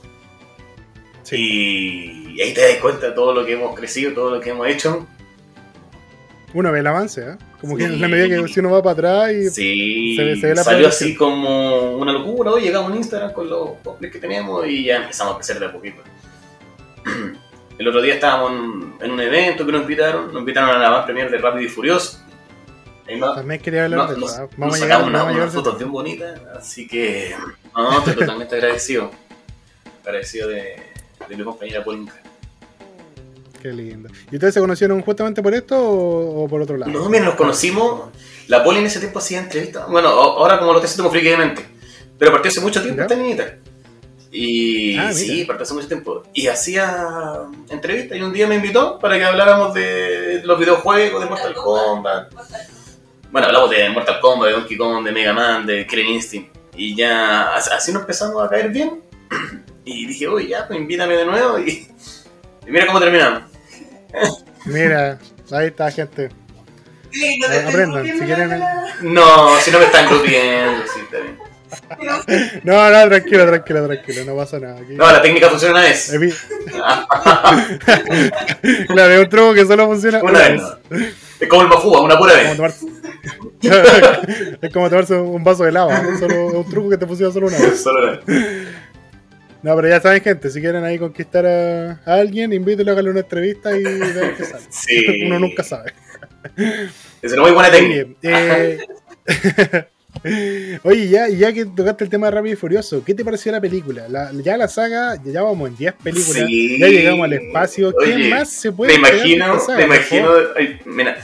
Sí. Y ahí te das cuenta de todo lo que hemos crecido, todo lo que hemos hecho. Uno ve el avance, ¿eh? Como que en la medida que si uno va para atrás y Sí, Se ve- se ve la salió así como una locura. Hoy llegamos a Instagram con los cosplays que tenemos y ya empezamos a crecer de a poquito. El otro día estábamos en, en un evento que nos invitaron, nos invitaron a la más premier de Rápido y Furioso. También quería hablar nos- de eso. nos- nos Vamos a llegar, sacamos una- unas fotos bien bonitas, así que no, estoy totalmente agradecido. Agradecido de, de mi compañera Polinka. Qué lindo. ¿Y ustedes se conocieron justamente por esto o, o por otro lado? No, mira, nos conocimos. La Poli en ese tiempo hacía entrevistas. Bueno, ahora como lo estoy haciendo como friki de mente. Pero partió hace mucho tiempo ¿Ya? esta niñita. Y Ah, sí, partió hace mucho tiempo. Y hacía entrevistas y un día me invitó para que habláramos de los videojuegos, de Mortal Kombat. Bueno, hablamos de Mortal Kombat, de Donkey Kong, de Mega Man, de Killing Instinct. Y ya as- así nos empezamos a caer bien. Y dije, uy, ya, pues invítame de nuevo. Y, y mira cómo terminamos. Mira, ahí está, gente. Aprendan, si quieren. No, si no me están grupiendo, sí, está bien. No, no, tranquilo, tranquilo, tranquilo, no pasa nada. Aquí- No, la técnica funciona una vez. Es mi- claro, es un truco que solo funciona Una vez. no. Es como el Mafúa, una pura Como vez. es como tomarse un vaso de lava. Solo, un truco que te funciona solo una vez. Solo una vez. No, pero ya saben, gente, si quieren ahí conquistar a, a alguien, invítenlo a hacerle una entrevista y vean qué sale. Sí. Uno nunca sabe. Es una muy buena técnica. Eh, Oye, ya, ya que tocaste el tema de Rápido y Furioso, ¿qué te pareció la película? La- ya la saga, ya vamos en 10 películas, Sí. ya llegamos al espacio. ¿Qué Oye, más se puede Me imagino, saga, me imagino. ay, mira,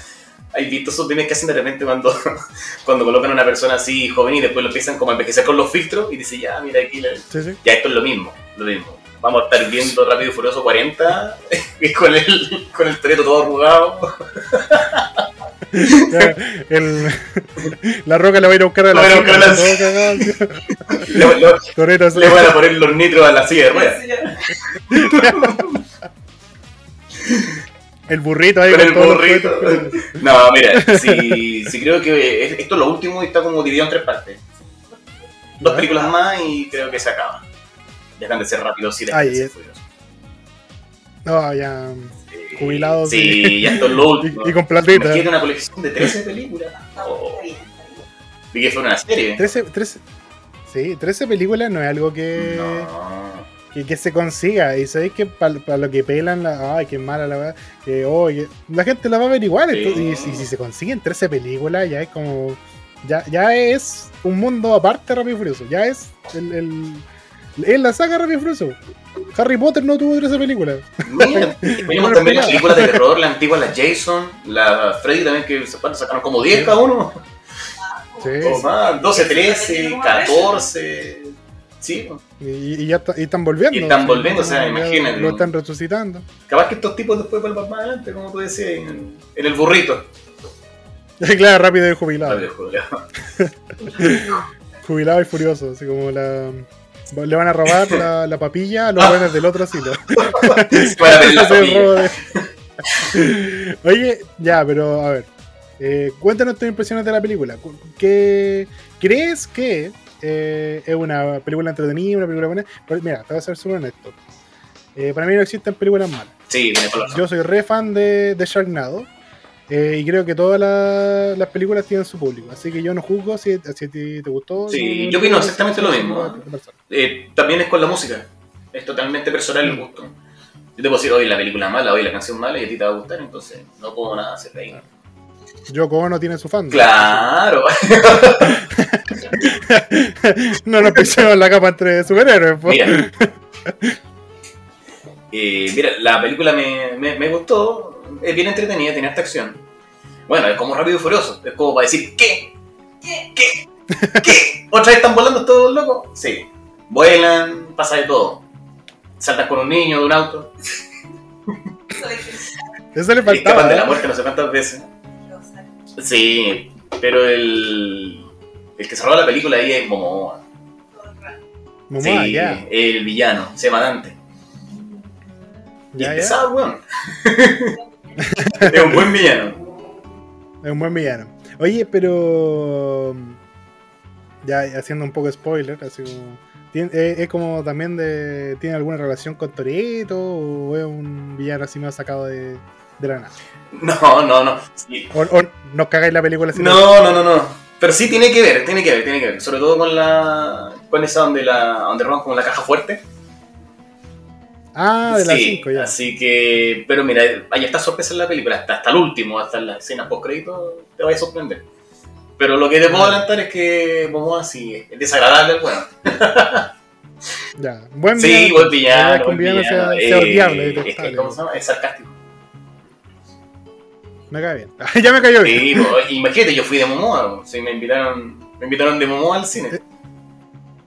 hay visto esos memes que hacen de repente cuando, cuando colocan a una persona así joven y después lo empiezan como a envejecer con los filtros y dice, ya, mira aquí, la- Sí, sí. ya esto es lo mismo, lo mismo. Vamos a estar viendo Rápido y Furioso 40 con el, con el toreto todo arrugado. Ya, el- la roca la va a ir a buscar a la La. Le, le van a poner los nitros a la silla de ruedas. El burrito ahí Con el burrito. No, mira, sí, sí creo que es- esto es lo último y está como dividido en tres partes. Dos películas más y creo que se acaba. Dejan de ser rápidos y dejan de ser furiosos. No, ya. Sí, Jubilados, Sí, sí. ya esto es lo último. Y, y con platita. Imagínate una colección de 13 películas. Oh, y que fue una serie. 13, 13, sí, 13 películas no es algo que, No. Que, que se consiga. Y sabéis que para lo que pelan, la, ay, qué mala la verdad. Que, oh, que- la gente la va a ver igual. Sí. entonces, y, y si se consiguen 13 películas, ya es como. Ya, ya es un mundo aparte de Rápido y Furioso. Ya es el, el- es la saga Rápido y Furioso. Harry Potter no tuvo 13 películas. Mira, tenemos también las películas de terror, la antigua, la Jason, la Freddy también, que ¿cuánto sacaron como 10 cada uno. Sí. O más, 12, 13, 14. Sí, pues. Y, y ya y están volviendo. Y están volviendo, o sea, imagínate. Lo están resucitando. capaz que estos tipos después vuelvan más adelante, como tú decías, en, en el burrito. claro, rápido y jubilado. Rápido, jubilado. Jubilado y furioso. Así como la. Le van a robar la, la papilla a los buenos del otro asilo. De- Oye, ya, pero a ver. eh, cuéntanos tus impresiones de la película. Cu- ¿Qué, ¿Crees que eh, es una película entretenida, una película buena? Pero mira, te voy a ser súper honesto. Eh, para mí no existen películas malas. Sí, Yo soy re fan de, de Sharknado. eh, y creo que todas la- las películas tienen su público. Así que yo no juzgo si, si a ti te gustó. Sí, yo no- opino no- exactamente lo mismo. Eh, también es con la música. Es totalmente personal el gusto. Yo te puedo decir, hoy la película mala, hoy la canción mala y a ti te va a gustar, entonces no puedo nada hacer ahí. Yoko Ono tiene su fan. Claro. no nos pisemos la capa entre superhéroes. po. Mira. Eh, mira, la película me, me, me gustó, es bien entretenida, tiene esta acción. Bueno, es como rápido y furioso, es como para decir, ¿qué? ¿Qué? ¿Qué? ¿Qué? ¿Otra vez están volando todos locos? Sí. Vuelan, pasa de todo. Saltan con un niño de un auto, Eso le escapan faltaba. de la ¿eh? muerte no sé cuántas veces. Sí, pero el, el que cerró la película ahí es Momoa. Momoa, sí, ya. el villano, se llama Dante. Y es pesado, weón. es un buen villano. Es un buen villano. Oye, pero. Ya haciendo un poco de spoiler, así como. ¿tiene- eh, ¿Es como también de. ¿Tiene alguna relación con Toreto? ¿O es un villano así más sacado de, de la nada? No, no, no. Sí. ¿O, o nos cagáis la película así? No, no, no, no. Pero sí tiene que ver, tiene que ver, tiene que ver. Sobre todo con la. con esa donde la. donde roban como la caja fuerte. Ah, de las sí, 5 ya. así que. Pero mira, hay esta sorpresa en la película, hasta, hasta el último, hasta en las escenas post crédito, te vaya a sorprender. Pero lo que te puedo adelantar es que Momoa sí es desagradable, bueno. Ya. Buen Sí, villano. buen La un buen villano sea, villano. sea odiable, es que, detestable. ¿Cómo se llama? Es sarcástico. Me cae bien. ya me cayó bien. Sí, pues, imagínate, yo fui de Momoa, sí, me invitaron, me invitaron de Momoa al cine.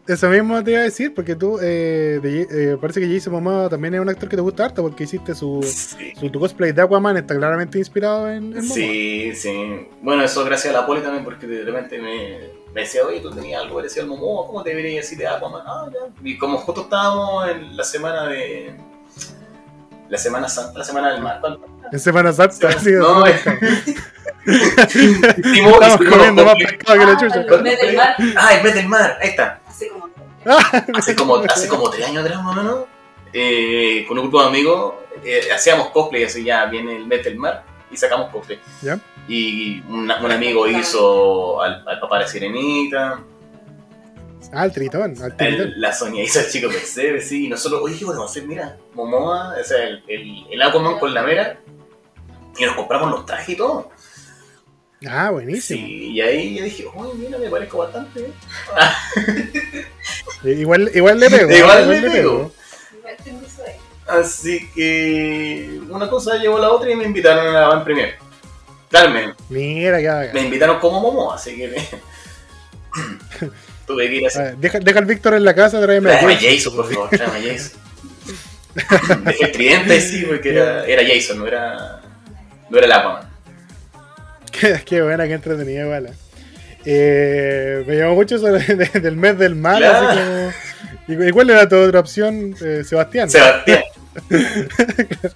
Eso mismo te iba a decir, porque tú, eh, de- eh, parece que Jason Momoa también es un actor que te gusta harto, porque hiciste su, Sí. su tu cosplay de Aquaman, está claramente inspirado en, en Momoa. Sí, sí. Bueno, eso gracias a la poli también, porque de repente me, me decía, oye, tú tenías algo parecido al Momoa, ¿cómo te debería decir de Aquaman? Ah, ya. Y como justo estábamos en la semana de. La semana santa, la semana del mar. En Semana Santa, Sí, no, es- Estamos comiendo más pescado que la Ah, chucha. el mes del mar. Ah, el mes del mar, ahí está. Hace como. Hace como, hace como tres años atrás, más o menos, eh, con un grupo de amigos, eh, hacíamos cosplay, así ya viene el mes del mar, y sacamos cosplay. ¿Ya? Y un, un amigo hizo al, al papá de la sirenita, Ah, el tritón, al tritón. el- la Sonia hizo el chico percebe, sí, y nosotros, oye, ¿qué podemos hacer? Mira, Momoa, o sea, el, el, el Aquaman con la mera, y nos compramos los trajes y todo. Ah, buenísimo. Sí, y ahí yo dije, oye, mira, me parezco bastante. ¿eh?". Eh, Igual, igual le pego. Igual le pego. Igual tengo eso ahí. Así que una cosa llevó a la otra y me invitaron a la van premier. Carmen, Mira haga. me invitaron como Momo, así que me... tuve que ir a A hacer. ver, Deja, deja al Víctor en la casa, tráeme a Tráeme a Jason. Jason, por favor, tráeme a Jason. Dejé el tridente, sí, porque era, era Jason, no era, no era el Aquaman. Qué, buena, qué entretenida, igual. Eh, me llamó mucho eso de- de- del mes del mal, Claro. así como. ¿Y cuál era tu otra opción, eh, Sebastián? Sebastián.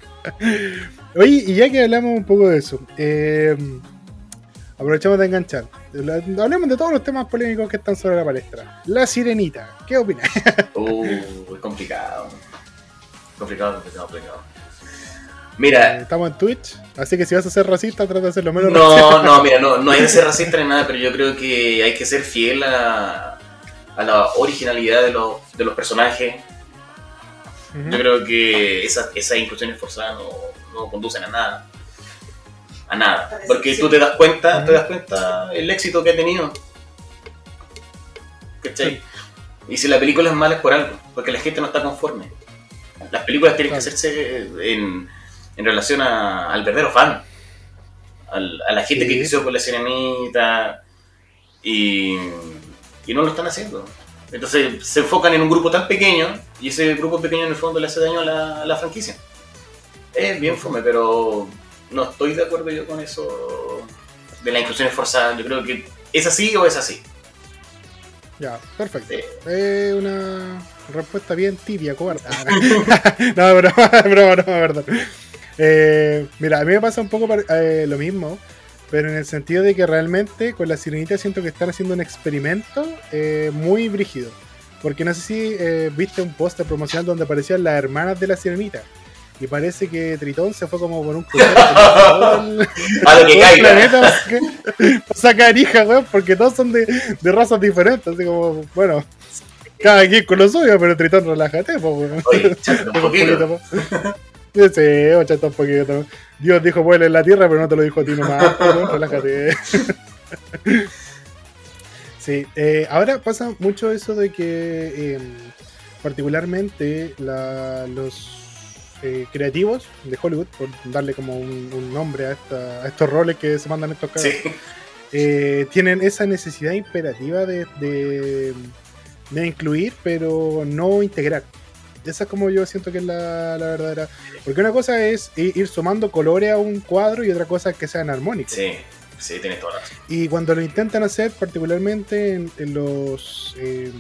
Oye, y ya que hablamos un poco de eso, eh, aprovechamos de enganchar. Hablemos de todos los temas polémicos que están sobre la palestra. La sirenita, ¿qué opinas? Uh, es complicado. Complicado, complicado, complicado. Mira, Estamos en Twitch, así que si vas a ser racista, trata de hacer lo menos racista. No, no, mira, no, no hay que ser racista ni nada, pero yo creo que hay que ser fiel a, a la originalidad de los, de los personajes. Yo creo que esas, esas inclusiones forzadas no, no conducen a nada. A nada. Porque tú te das cuenta, te das cuenta el éxito que ha tenido. ¿Cachai? Y si la película es mala es por algo, porque la gente no está conforme. Las películas tienen Claro. que hacerse en, en relación a- al verdadero fan, al- a la gente Sí. que creció con la sirenita y, y no lo están haciendo. Entonces se enfocan en un grupo tan pequeño y ese grupo pequeño en el fondo le hace daño a la, a la franquicia. Es bien fome, pero no estoy de acuerdo yo con eso de la inclusión forzada. Yo creo que es así o es así. Ya, perfecto. Es una respuesta bien tibia, cobarde. Ah, no, broma, broma, broma, verdad. Eh, mira, a mí me pasa un poco eh, lo mismo, pero en el sentido de que realmente con la sirenita siento que están haciendo un experimento eh, muy brígido. Porque no sé si eh, viste un póster promocional donde aparecían las hermanas de la sirenita. Y parece que Tritón se fue como por un crucero A lo que caiga. sacar- hijas, weón, porque todos son de, de razas diferentes. Así como, bueno, cada quien con lo suyo, pero Tritón, relájate, pues, weón. Oye, Un poquito. Sí, sí, ochenta un poquito. Dios dijo vuela en la tierra, pero no te lo dijo a ti nomás. relájate. Sí, eh, ahora pasa mucho eso de que, eh, particularmente, la- los eh, creativos de Hollywood, por darle como un, un nombre a, esta- a estos roles que se mandan estos cabros, Sí. eh, tienen esa necesidad imperativa de, de, de incluir, pero no integrar. Esa es como yo siento que es la, la verdadera. Porque una cosa es ir sumando colores a un cuadro y otra cosa es que sean armónicos. Sí, sí, tienes toda la razón. Y cuando lo intentan hacer, particularmente en, en los eh,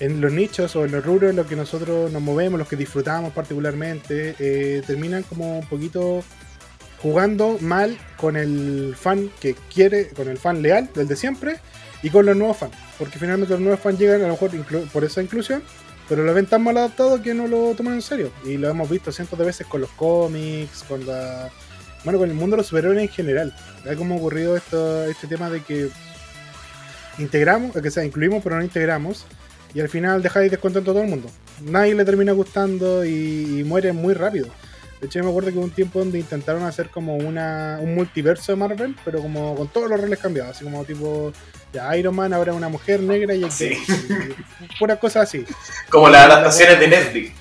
en los nichos o en los rubros en los que nosotros nos movemos, los que disfrutamos particularmente, eh, terminan como un poquito jugando mal con el fan que quiere, con el fan leal, del de siempre, y con los nuevos fans. Porque finalmente los nuevos fans llegan a lo mejor por esa inclusión, pero lo ven tan mal adaptado que no lo toman en serio. Y lo hemos visto cientos de veces con los cómics, con la... Bueno, con el mundo de los superhéroes en general. Ha como ocurrido esto, este tema de que integramos, que sea, incluimos pero no integramos, y al final dejáis descontento a todo el mundo. Nadie le termina gustando y, y muere muy rápido. De hecho, yo me acuerdo que hubo un tiempo donde intentaron hacer como una, un multiverso de Marvel, pero como con todos los roles cambiados, así como tipo, ya Iron Man ahora es una mujer negra y, Sí. y puras cosas así. Como las adaptaciones de Netflix.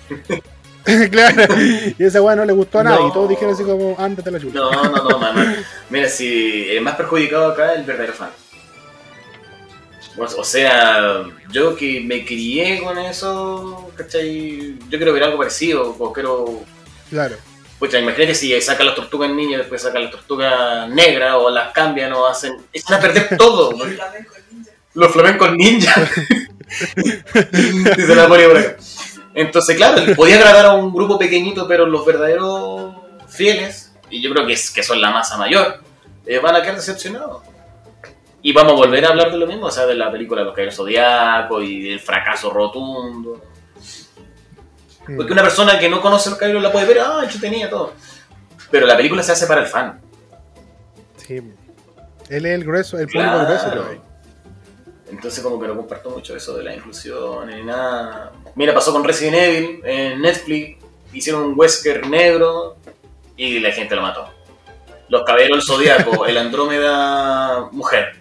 claro, y esa weá no le gustó a nadie, No. y todos dijeron así como, ándate la chucha. No, no, no, mamá. Mira, si el más perjudicado acá es el verdadero fan. O o sea, yo que me crié con eso, ¿cachai? Yo quiero ver algo parecido, o quiero... Claro. Pucha, imagínate si sacan las tortugas niñas, después sacan las tortugas negras, o las cambian, o hacen... Echan a perder todo. El flamenco ninja. Los flamencos ninja. Dice la Poli por acá. Entonces, claro, podía agradar a un grupo pequeñito, pero los verdaderos fieles, y yo creo que, es, que son la masa mayor, eh, van a quedar decepcionados. Y vamos a volver a hablar de lo mismo, o sea, de la película Los Caballeros Zodiaco y del fracaso rotundo. Porque una persona que no conoce los caballeros la puede ver, ah, tenía todo. Pero la película se hace para el fan. Sí. Él es el grueso, el público Claro. grueso. Entonces como que no comparto mucho eso de la inclusión ni nada. Mira, pasó con Resident Evil en Netflix, hicieron un Wesker negro y la gente lo mató. Los caballeros del Zodíaco, el Andrómeda mujer.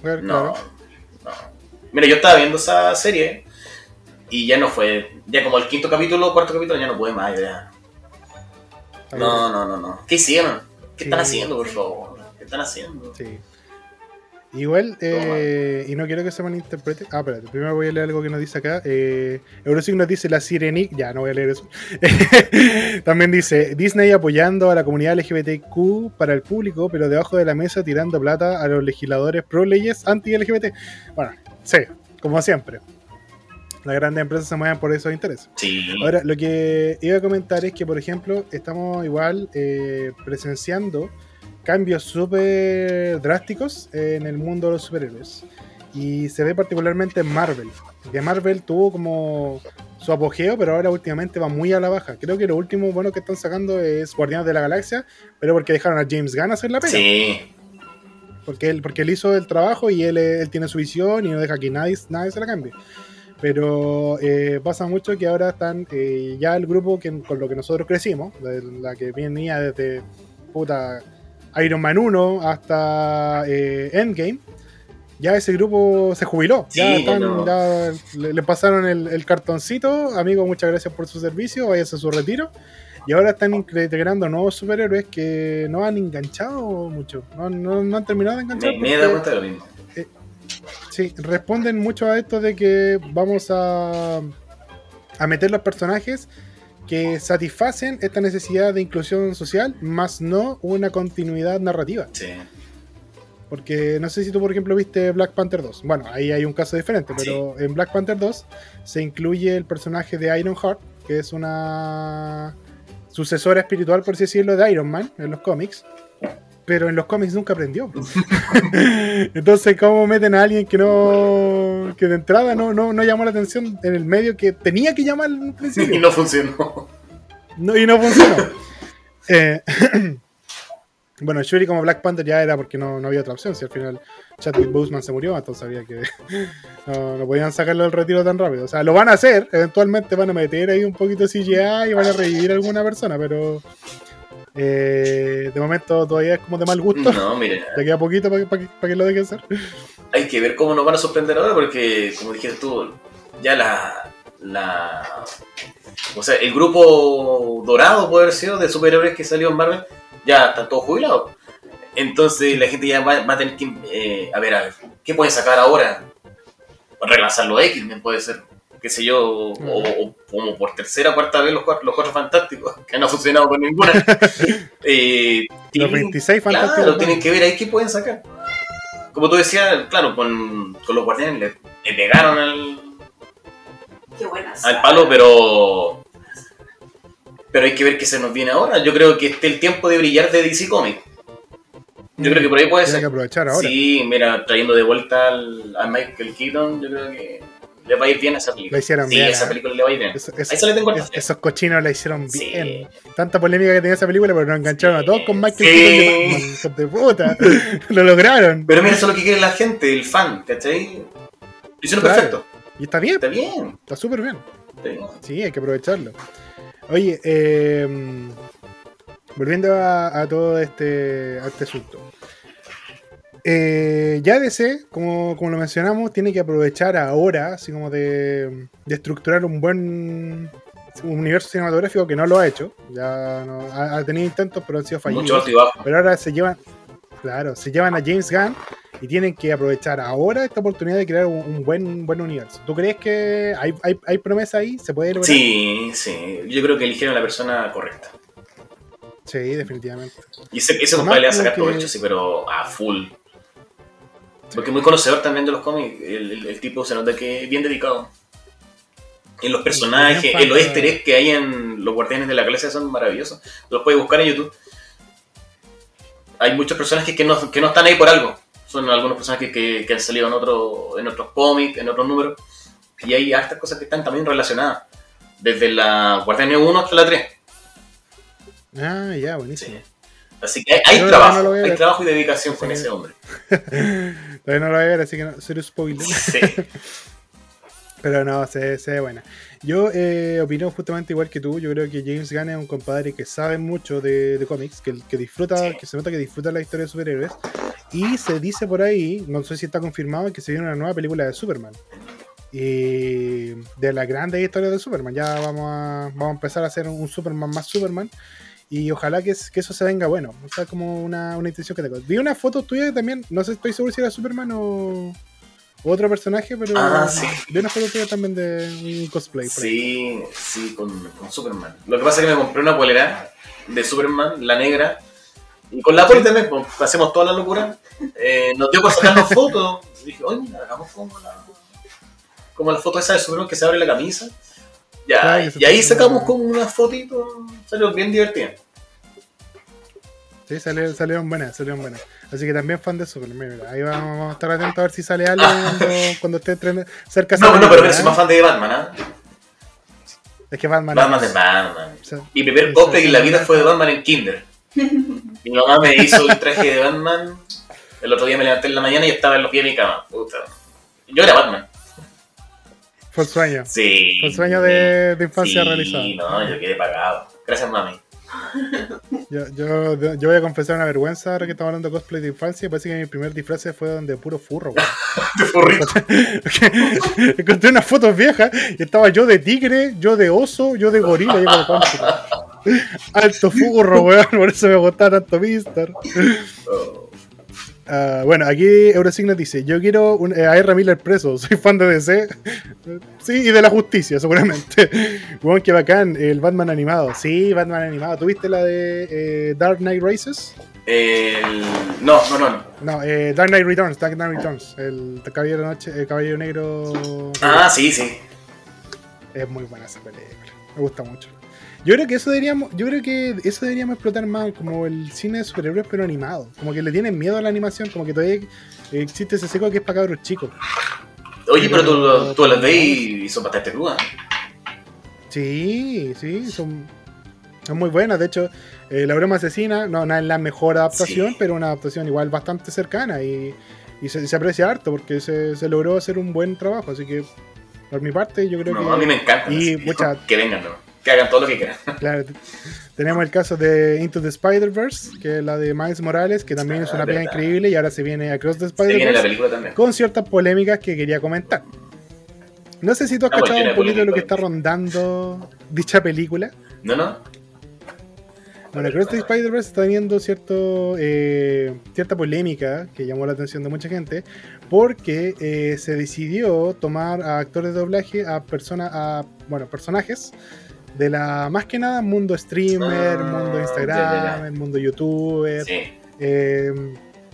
Claro, No, claro. no. Mira, yo estaba viendo esa serie y ya no fue, ya como el quinto capítulo, cuarto capítulo, ya no pude más, ya. No, no, no, no. ¿Qué hicieron? ¿Qué están Sí. haciendo, por favor? ¿Qué están haciendo? Sí. Igual, eh, y no quiero que se malinterprete. Ah, espérate, primero voy a leer algo que nos dice acá. Eh, Eurosig nos dice la Sirenic. Ya, no voy a leer eso. También dice Disney apoyando a la comunidad LGBTQ para el público, pero debajo de la mesa tirando plata a los legisladores pro leyes anti-LGBT. Bueno, sí, como siempre. Las grandes empresas se mueven por esos intereses. Sí. Ahora, lo que iba a comentar es que, por ejemplo, estamos igual eh, presenciando cambios súper drásticos en el mundo de los superhéroes. Y se ve particularmente en Marvel. Que Marvel tuvo como su apogeo, pero ahora últimamente va muy a la baja. Creo que lo último bueno que están sacando es Guardianes de la Galaxia, pero porque dejaron a James Gunn hacer la pega. Sí. Porque él, porque él hizo el trabajo y él, él tiene su visión y no deja que nadie, nadie se la cambie. Pero eh, pasa mucho que ahora están eh, ya el grupo que, con lo que nosotros crecimos, de la que venía desde puta Iron Man 1 hasta eh, Endgame, ya ese grupo se jubiló. Sí, ya, están- no. ya le, le pasaron el, el cartoncito. Amigo, muchas gracias por su servicio. Váyase a su retiro. Y ahora están integrando nuevos superhéroes que no han enganchado mucho. No, no- no han terminado de enganchar. Me, me he dado porque- cuenta de lo mismo. Sí, responden mucho a esto de que vamos a, a meter los personajes que satisfacen esta necesidad de inclusión social, más no una continuidad narrativa. Sí. Porque no sé si tú, por ejemplo, viste Black Panther 2. Bueno, ahí hay un caso diferente, pero en Black Panther 2 se incluye el personaje de Ironheart, que es una sucesora espiritual, por así decirlo, de Iron Man en los cómics. Pero en los cómics nunca aprendió. Entonces, ¿cómo meten a alguien que no. que de entrada no, no, no llamó la atención en el medio que tenía que llamar en un Y principio? no funcionó. No, y no funcionó. Eh, bueno, Shuri como Black Panther ya era porque no, no había otra opción. Si al final Chadwick Boseman se murió, entonces había que. No, no podían sacarlo del retiro tan rápido. O sea, lo van a hacer. Eventualmente van a meter ahí un poquito de CGI y van a revivir a alguna persona, pero. Eh, de momento todavía es como de mal gusto. No, mira, Ya queda poquito para para que- lo dejen hacer. hay que ver cómo nos van a sorprender ahora porque, como dijiste tú, ya la... la o sea, el grupo dorado, puede haber sido, de superhéroes que salió en Marvel, ya están todos jubilados. Entonces la gente ya va, va a tener que... eh, a ver, a ver, ¿qué pueden sacar ahora? Relanzarlo X-Men puede ser, qué sé yo, o, o- o como por tercera o cuarta vez los cuatro, los cuatro fantásticos, que no ha funcionado con ninguna. Eh, Los tienen- 26 Claro, fantásticos. tienen que ver ahí qué pueden sacar. Como tú decías, claro, con, con los guardianes le, le pegaron al, Qué buenas. al palo, pero. Pero hay que ver qué se nos viene ahora. Yo creo que este es el tiempo de brillar de DC Comics. Yo creo que por ahí puede Tienen que ser. aprovechar ahora. Sí, mira, trayendo de vuelta al, a Michael Keaton, yo creo que le va a ir bien a esa película. Lo hicieron sí, bien, esa ¿eh? película le va a ir bien. Eso- eso- ahí se le tengo es- esos cochinos la hicieron Sí. bien. Tanta polémica que tenía esa película, pero nos engancharon Sí. a todos con Michael Sí. Keaton de puta. lo lograron. Pero mira, eso es lo que quiere la gente, el fan, ¿cachai? Lo hicieron Claro. perfecto. Y está bien, Está bien. está súper bien. Está bien. Sí, hay que aprovecharlo. Oye, eh, volviendo a, a todo este, a este asunto. Eh, ya DC, como, como lo mencionamos, tiene que aprovechar ahora, así como de, de estructurar un buen un universo cinematográfico que no lo ha hecho. Ya no- ha, ha tenido intentos, pero han sido fallidos. Mucho alto y bajo. Pero ahora se llevan, claro, se llevan a James Gunn y tienen que aprovechar ahora esta oportunidad de crear un, un buen, buen universo. ¿Tú crees que hay, hay, hay promesa ahí? ¿Se puede lograr? Sí, sí. Yo creo que eligieron a la persona correcta. Sí, definitivamente. Y ese, ese compadre le va a sacar que- provecho, sí, pero a full. Porque es muy conocedor también de los cómics. El, el- el tipo se nota que es bien dedicado. En los personajes, en los easter eggs que hay en los Guardianes de la Galaxia son maravillosos. Los puedes buscar en YouTube. Hay muchos personajes que no, que no están ahí por algo. Son algunos personajes que, que han salido en, otro, en otros cómics, en otros números. Y hay hartas cosas que están también relacionadas. Desde la Guardianes 1 hasta la 3. Ah, ya, buenísimo. Sí. Así que hay, hay trabajo, no hay trabajo y dedicación con ese hombre. Todavía no lo voy a ver, así que no, cero spoiler. Sí. Pero no, se, se ve buena. Yo eh, opino justamente igual que tú. Yo creo que James Gunn es un compadre que sabe mucho de, de cómics, que, que disfruta, Sí. que se nota que disfruta la historia de superhéroes. Y se dice por ahí, no sé si está confirmado, que se viene una nueva película de Superman. Y de las grandes historias de Superman. Ya vamos a, vamos a empezar a hacer un Superman más Superman. Y ojalá que, es- que eso se venga bueno. O sea, como una, una intención que tengo. Vi una foto tuya también, no sé, estoy seguro si era Superman o, o otro personaje, pero Ah, sí. vi una foto tuya también de un cosplay. Sí, sí, con, con Superman. Lo que pasa es que me compré una polera de Superman, la negra, y con la poli también, pues, hacemos toda la locura. Eh, nos dio por sacarnos fotos. Dije, oye, hagamos como la, como la foto esa de Superman que se abre la camisa. Ya, y ahí sacamos como unas fotitos, salió bien divertido. Sí, salieron, salieron buenas, salieron buenas. Así que también fan de Superman. Mira, ahí vamos, vamos a estar atentos a ver si sale algo cuando, cuando esté cerca No, no, pero mira, soy ¿eh? más fan de Batman, ¿ah? Es que Batman, Batman es- de Batman. sea, Mi primer sí, cosplay sí, en la sí. vida fue de Batman en Kinder. Mi mamá me hizo el traje de Batman. El otro día me levanté en la mañana y estaba en los pies de mi cama. Puta. Yo era Batman. Fue el sueño. Sí. Fue el sueño de, de infancia sí, realizado. no, yo quedé pagado. Gracias, mami. Yo, yo, yo voy a confesar una vergüenza ahora que estamos hablando de cosplay de infancia. Parece que mi primer disfraz fue donde puro furro, weón. De furrito. Encontré unas fotos viejas y estaba yo de tigre, yo de oso, yo de gorila. yo. Alto furro, weón. Por eso me gustaba tanto Mister. Oh. Ah, bueno, aquí Eurosignet dice: Yo quiero un, eh, a R. Miller preso, soy fan de DC. sí, y de la justicia, seguramente. Bueno, qué bacán, el Batman animado. Sí, Batman animado. ¿Tuviste la de eh, Dark Knight Races? El... No, no, no. no. No, eh, Dark Knight Returns, Dark Knight Returns. El Caballero, Noche, el Caballero Negro. Ah, sí, sí. Es muy buena esa película. Me gusta mucho. Yo creo que eso deberíamos, yo creo que eso deberíamos explotar más como el cine de superhéroes pero animado. Como que le tienen miedo a la animación, como que todavía existe ese seco que es para cabros chicos. Oye, pero tú, tú las ves y son bastante crudas. Sí, sí, son, son muy buenas. De hecho, eh, La Broma Asesina no, no es la mejor adaptación, Sí. pero una adaptación igual bastante cercana y, y se, se aprecia harto porque se, se logró hacer un buen trabajo. Así que, por mi parte, yo creo No, que. a mí me encanta. Y mucha- Que vengan, ¿no? Que hagan todo lo que quieran. Claro, tenemos el caso de Into the Spider-Verse, que es la de Miles Morales, que también es una Ah, pega verdad. increíble, y ahora se viene Across the Spider-Verse película con ciertas polémicas que quería comentar. No sé si tú has No, pues, cachado un poquito de lo que está rondando dicha película. ¿No, no? Bueno, Across the Spider-Verse está teniendo cierto, eh, cierta polémica que llamó la atención de mucha gente, porque eh, se decidió tomar a actores de doblaje a personas, a bueno, personajes de la más que nada mundo streamer, Ah, mundo Instagram, ya, ya. el mundo youtuber. Sí. eh,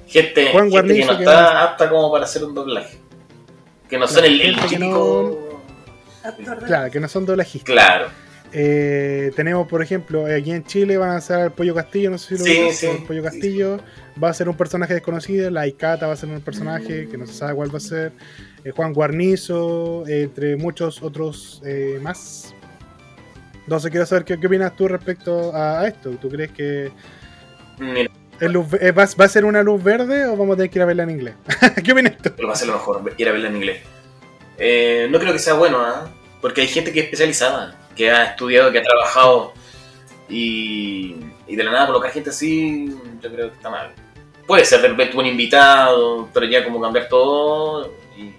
Gente, Juan gente que no que está apta como para hacer un doblaje. Que no son el, el que claro, que no son doblajistas. Claro. Eh, tenemos, por ejemplo, aquí en Chile van a hacer al Pollo Castillo, no sé si lo Sí, sí. el Pollo Castillo va a ser un personaje desconocido, la Ikata va a ser un personaje que no se sabe cuál va a ser, eh, Juan Guarnizo, eh, entre muchos otros eh, más. Entonces quiero saber qué, qué opinas tú respecto a, esto. ¿Tú crees que Mira, es luz ve- eh, va, va a ser una luz verde o vamos a tener que ir a verla en inglés? ¿Qué opinas tú? va a ser lo mejor, ir a verla en inglés. Eh, no creo que sea bueno, ¿ah? Porque hay gente que es especializada, que ha estudiado, que ha trabajado y, y de la nada colocar gente así, yo creo que está mal. Puede ser de repente un invitado, pero ya como cambiar todo y,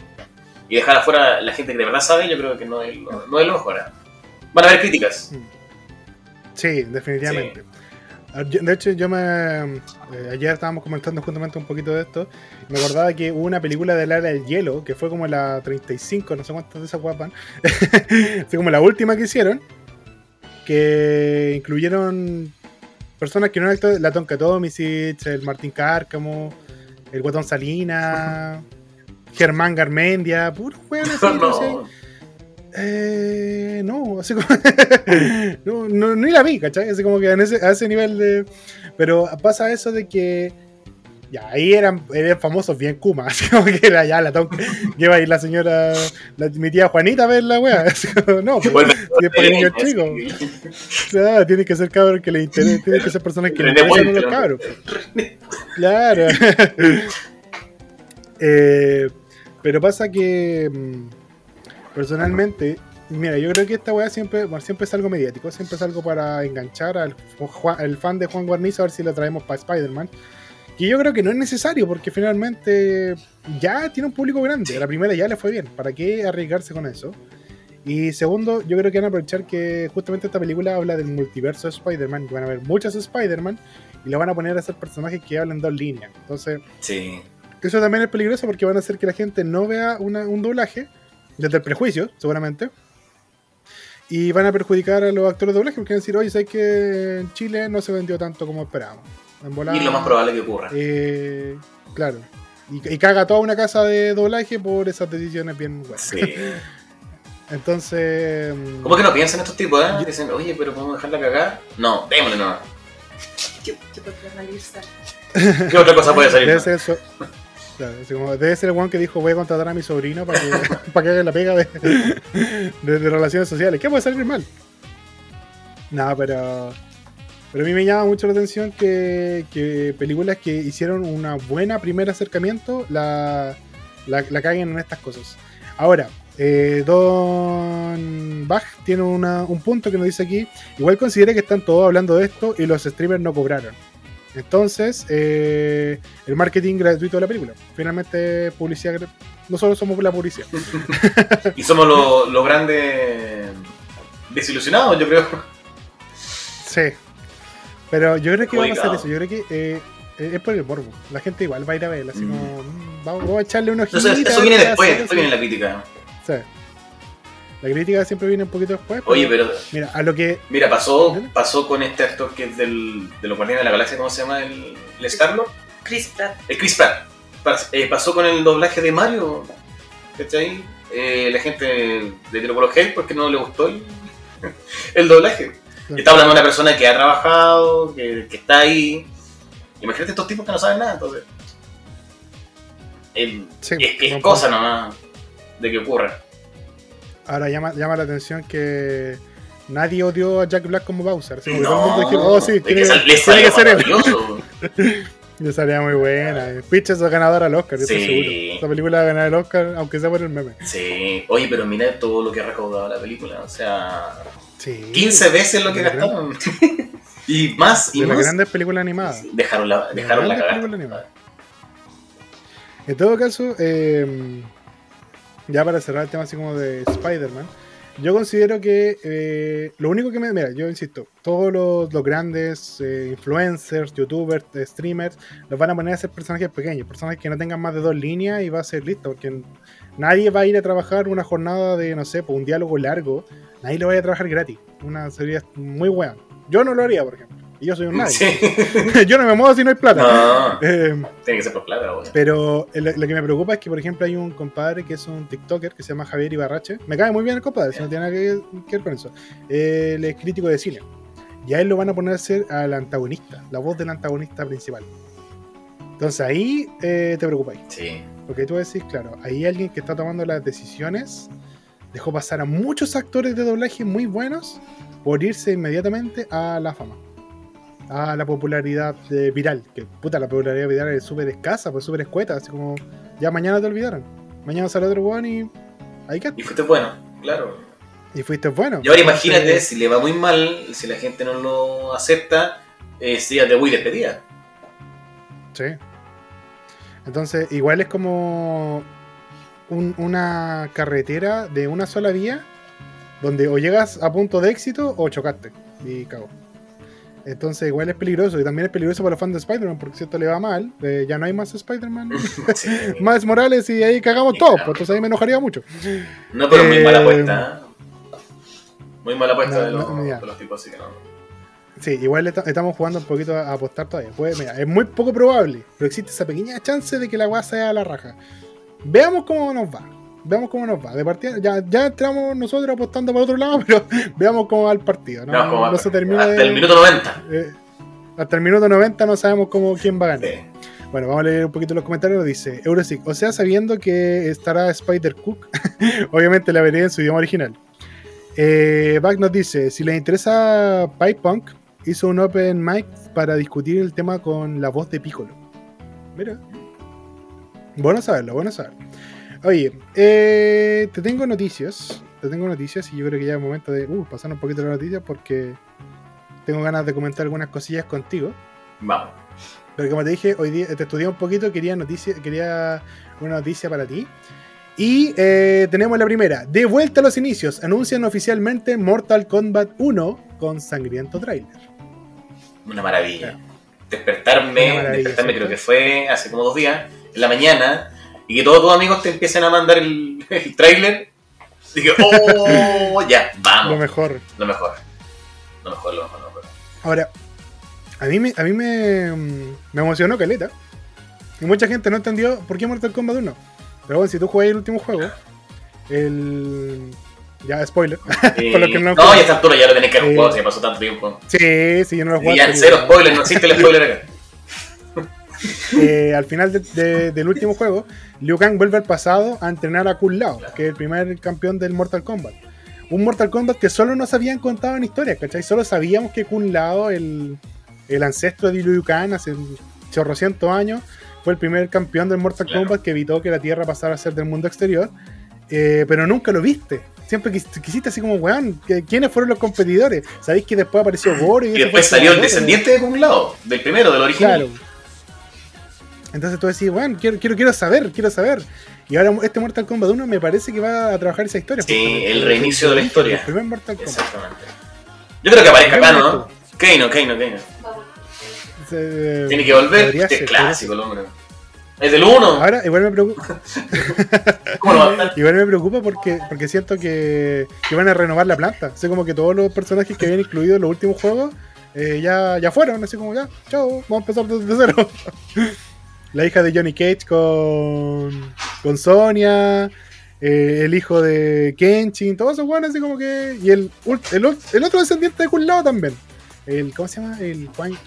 y dejar afuera la gente que de verdad sabe, yo creo que no es lo, no es lo mejor. ¿ah? Van a haber críticas. Sí, definitivamente. Ah, De hecho, yo me. eh, ayer estábamos comentando justamente un poquito de esto. y Me acordaba que hubo una película de la era del hielo, que fue como la 35, no sé cuántas de esas guapan. Fue como la última que hicieron. Que incluyeron personas que no eran actores. La Tonka Tomisic, el Martín Cárcamo, el Guatón Salina, Germán Garmendia, puro weón así, no sé. No. Eh, no, así como. no, no, ni la vi, ¿cachai? Así como que en ese, a ese nivel de. Pero pasa eso de que. Ya, ahí eran, eran famosos bien Kuma. Así como que era ya la tonca. que iba a ir la señora. la- mi tía Juanita a ver la wea. Así como, no, pues, Bueno, si es para niños chicos. Claro, tiene que ser cabros que le interesen. Tiene que ser personas que le René interesan a los ¿no? cabros. Claro. Eh, pero pasa que mm, personalmente, mira, yo creo que esta weá siempre, bueno, siempre es algo mediático, siempre es algo para enganchar al, fan de Juan Guarnizo a ver si lo traemos para Spider-Man. Que yo creo que no es necesario porque finalmente ya tiene un público grande. La primera ya le fue bien. ¿Para qué arriesgarse con eso? Y segundo, yo creo que van a aprovechar que justamente esta película habla del multiverso de Spider-Man. Que van a ver muchas Spider-Man y lo van a poner a hacer personajes que hablan dos líneas. Entonces, Sí. eso también es peligroso porque van a hacer que la gente no vea una- un doblaje, desde el prejuicio, seguramente. Y van a perjudicar a los actores de doblaje porque van a decir, oye, ¿sabes que en Chile no se vendió tanto como esperábamos? En volada, Y lo más probable que ocurra. eh, claro. Y, y caga toda una casa de doblaje por esas decisiones bien buenas. Sí. Entonces. mm, ¿Cómo que no piensan estos tipos, eh? Dicen, oye, pero ¿podemos dejarla cagar? No, démosle no. ¿Qué, qué salirse? ¿Qué otra cosa puede salir? Debe ser, eso- así debe ser el one que dijo voy a contratar a mi sobrino para que, haga la pega de, relaciones sociales. ¿Qué puede salir mal? No, pero. Pero a mí me llama mucho la atención que, películas que hicieron una buena primer acercamiento la, la, la caguen en estas cosas. Ahora, eh, Don Bach tiene un punto que nos dice aquí. Igual considera que están todos hablando de esto y los streamers no cobraron. Entonces, eh, el marketing gratuito de la película. Finalmente, publicidad. Nosotros somos la publicidad. Y somos los grandes desilusionados, yo creo. Sí. Pero yo creo que va a pasar eso. Yo creo que eh, eh, es por el morbo. La gente igual va a ir a verla. Así como, mm, vamos, vamos a echarle unos Entonces, eso viene después, después viene la crítica. Sí. La crítica siempre viene un poquito después. Oye, pero Mira, a lo que. mira, pasó, Dale. pasó con este actor que es del, de los Guardianes de la Galaxia, ¿cómo se llama? El, el. Chris Pratt. El Chris Pratt. Pas- eh, pasó con el doblaje de Mario. ¿Cachai? Eh, la gente le tiró por los hate porque no le gustó el, el doblaje. Está hablando de una persona que ha trabajado, que, que está ahí. Imagínate estos tipos que no saben nada, entonces. el- Sí, es, es cosa nomás de que ocurra. Ahora llama, llama la atención que nadie odió a Jack Black como Bowser. Así como que No, todo el mundo dijo, oh, sí, es tiene, que sal- le tiene salió que ser él. Le salía muy buena. eh. Pitches a ganador al Oscar, yo estoy Sí. seguro. Esta película va a ganar el Oscar, aunque sea por el meme. Sí, oye, pero mira todo lo que ha recaudado la película. O sea, Sí. 15 veces lo que la gastaron. y más, y De las más. grandes películas animadas. Dejaron la, De dejaron la animadas. En todo caso, eh, ya para cerrar el tema así como de Spider-Man, yo considero que eh, lo único que me... Mira, yo insisto, todos los, los grandes eh, influencers, youtubers, eh, streamers, los van a poner a ser personajes pequeños, personajes que no tengan más de dos líneas y va a ser listo, porque nadie va a ir a trabajar una jornada de, no sé, pues, un diálogo largo, nadie lo vaya a trabajar gratis, una serie muy buena. Yo no lo haría, por ejemplo, y yo soy un nadie. Sí. yo no me muevo si no hay plata. No, Eh, tiene que ser por plata, güey. pero lo, que me preocupa es que, por ejemplo, hay un compadre que es un TikToker que se llama Javier Ibarrache. Me cae muy bien el compadre, si no tiene nada que, que ver con eso. Él es crítico de cine. Y a él lo van a poner a ser al antagonista, la voz del antagonista principal. Entonces ahí eh, te preocupáis. Sí. Porque tú decís, claro, hay alguien que está tomando las decisiones, dejó pasar a muchos actores de doblaje muy buenos por irse inmediatamente a la fama. A la popularidad eh, viral. Que puta, la popularidad viral es súper escasa, pues súper escueta. Así como, ya mañana te olvidaron. Mañana sale otro weón y. Ahí quedaste. Y fuiste bueno, claro. Y fuiste bueno. Y ahora imagínate, Entonces, si le va muy mal, si la gente no lo acepta, eh, sería de muy despedida. Sí. Entonces, igual es como un- una carretera de una sola vía donde o llegas a punto de éxito o chocaste y cago. Entonces, igual es peligroso y también es peligroso para los fans de Spider-Man porque si esto le va mal, eh, ya no hay más Spider-Man, Sí. más Morales y ahí cagamos Sí, claro. Pues, entonces ahí me enojaría mucho. No, pero muy Eh, mala apuesta. ¿eh? Muy mala apuesta no, de, los, no, ya. de los tipos, así que no. Sí, igual esta- estamos jugando un poquito a apostar todavía. Pues, mira, es muy poco probable, pero existe esa pequeña chance de que la weá sea la raja. Veamos cómo nos va. Veamos cómo nos va. De partida, ya, ya entramos nosotros apostando para otro lado, pero veamos cómo va el partido. No, No, como no se termina hasta de- el minuto 90. eh, hasta el minuto 90 no sabemos cómo, quién va a ganar. Sí. Bueno, vamos a leer un poquito los comentarios. Dice Eurosic, o sea, sabiendo que estará Spider Cook, obviamente la veré en su idioma original. Eh, Back nos dice: si les interesa Pipe Punk, hizo un open mic para discutir el tema con la voz de Piccolo. Mira. Bueno saberlo, bueno saberlo. Oye, eh, te tengo noticias. Te tengo noticias y yo creo que ya es momento de uh, pasar un poquito las noticias porque tengo ganas de comentar algunas cosillas contigo. Vamos. Pero como te dije, hoy día te estudié un poquito, quería noticia, quería una noticia para ti. Y eh, tenemos la primera. De vuelta a los inicios, anuncian oficialmente Mortal Kombat 1 con sangriento trailer. Una maravilla. Claro. Despertarme, Una maravilla, despertarme creo que fue hace como dos días, en la mañana, y que todos tus amigos te empiecen a mandar el, el tráiler. Dije, oh, ya, vamos. Lo mejor. Lo mejor. Lo mejor, lo mejor, lo mejor. Ahora, a mí me, a mí me, me emocionó Caleta. Y mucha gente no entendió por qué Mortal Kombat 1. Pero bueno, si tú juegas el último juego, el. Ya, spoiler. Eh, Por lo que no- no, y a esta altura ya lo tenés que haber Eh, jugado, se pasó tanto tiempo. sí, sí, yo no lo Y jugué. ya, pero- cero spoiler, no existe el spoiler acá. Eh, al final de- de- del último juego, Liu Kang vuelve al pasado a entrenar a Kung Lao, que es el primer campeón del Mortal Kombat. Un Mortal Kombat que solo nos habían contado en historias, ¿cachai? Solo sabíamos que Kung Lao, el, el ancestro de Liu Kang hace chorrocientos años, fue el primer campeón del Mortal Claro. Kombat que evitó que la Tierra pasara a ser del mundo exterior. eh, pero nunca lo viste. siempre quis- quisiste así como, weón, ¿quiénes fueron los competidores? ¿Sabéis que después apareció Goro? Y después salió el descendiente de un lado, del primero, del original. Claro. Entonces tú decís, bueno, quiero, quiero, quiero saber, quiero saber. Y ahora este Mortal Kombat 1 me parece que va a trabajar esa historia. Sí, el reinicio de la historia. El primer Mortal Kombat. Exactamente. Yo creo que aparezca acá, ¿Qué ¿no? Keino, Keino, Keino. Se- Tiene que volver. Este ser, es clásico, el hombre. Es del 1. Ahora, igual me preocupa, ¿Cómo estar? igual me preocupa porque, porque siento que, que van a renovar la planta. Así como que todos los personajes que habían incluido en los últimos juegos eh, ya, ya fueron. Así como ya, chao, vamos a empezar desde cero. La hija de Johnny Cage con, con Sonia. eh, el hijo de Kenshin, todos esos buenos así como que. Y el, el, el otro descendiente de Kun Lao también. El, ¿Cómo se llama? El Juan.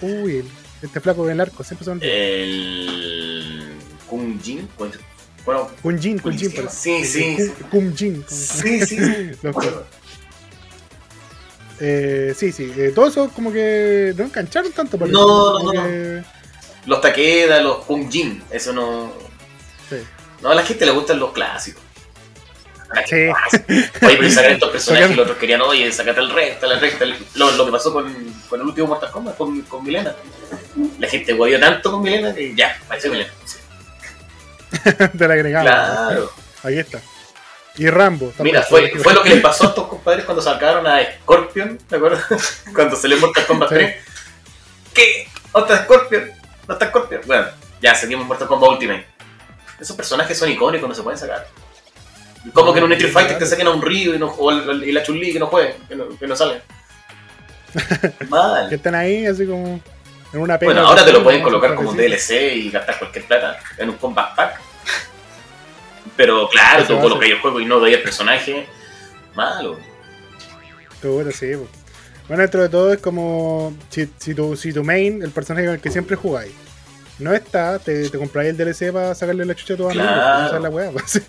Uy, el, este flaco en el arco, siempre son. El. Kung Jin. Bueno, Kun Jin, Kun Jin, Kun Jin. parece. Sí, sí, Kun- sí. Sí, sí. sí. Los- eh, sí, sí. eh, todo eso como que no engancharon tanto. parece, No, no, no. que- Los Takeda, los Kung Jin. Eso no. Sí. No, a la gente le gustan los clásicos. Sí. Oye, pero sacar estos personajes y los otros querían, oye, sacate el recta, la recta. Lo, lo que pasó con, con el último Mortal Kombat, con, con Milena. La gente guayó tanto con Milena que ya, parece Milena. Sí. Te la agregamos. Claro. Ahí está. Y Rambo. también. Mira, fue, fue lo que les pasó a estos compadres cuando sacaron a Scorpion, ¿te acuerdas? cuando salió Mortal Kombat Sí. 3. ¿Qué? ¿Otra Scorpion? ¿No está Scorpion? Bueno, ya seguimos Mortal Kombat Ultimate. Esos personajes son icónicos, no se pueden sacar. Como que en un Street Fighter te saquen a un Ryu y, no, o el- y la Chun-Li que no jueguen, que no, que no salen. Que Mal. están ahí así como en una pena. Bueno, ahora te lo pueden colocar como un DLC y gastar cualquier plata en un combat pack. Pero claro, tú colocas el juego y no doy el personaje. Malo. Todo bueno, sí. po. Bueno, dentro de todo es como si, si, tu, si tu main, el personaje con el que siempre jugáis, no está, te, te compráis el DLC para sacarle la chucha a tu amigo. Claro. Es la weá. pues.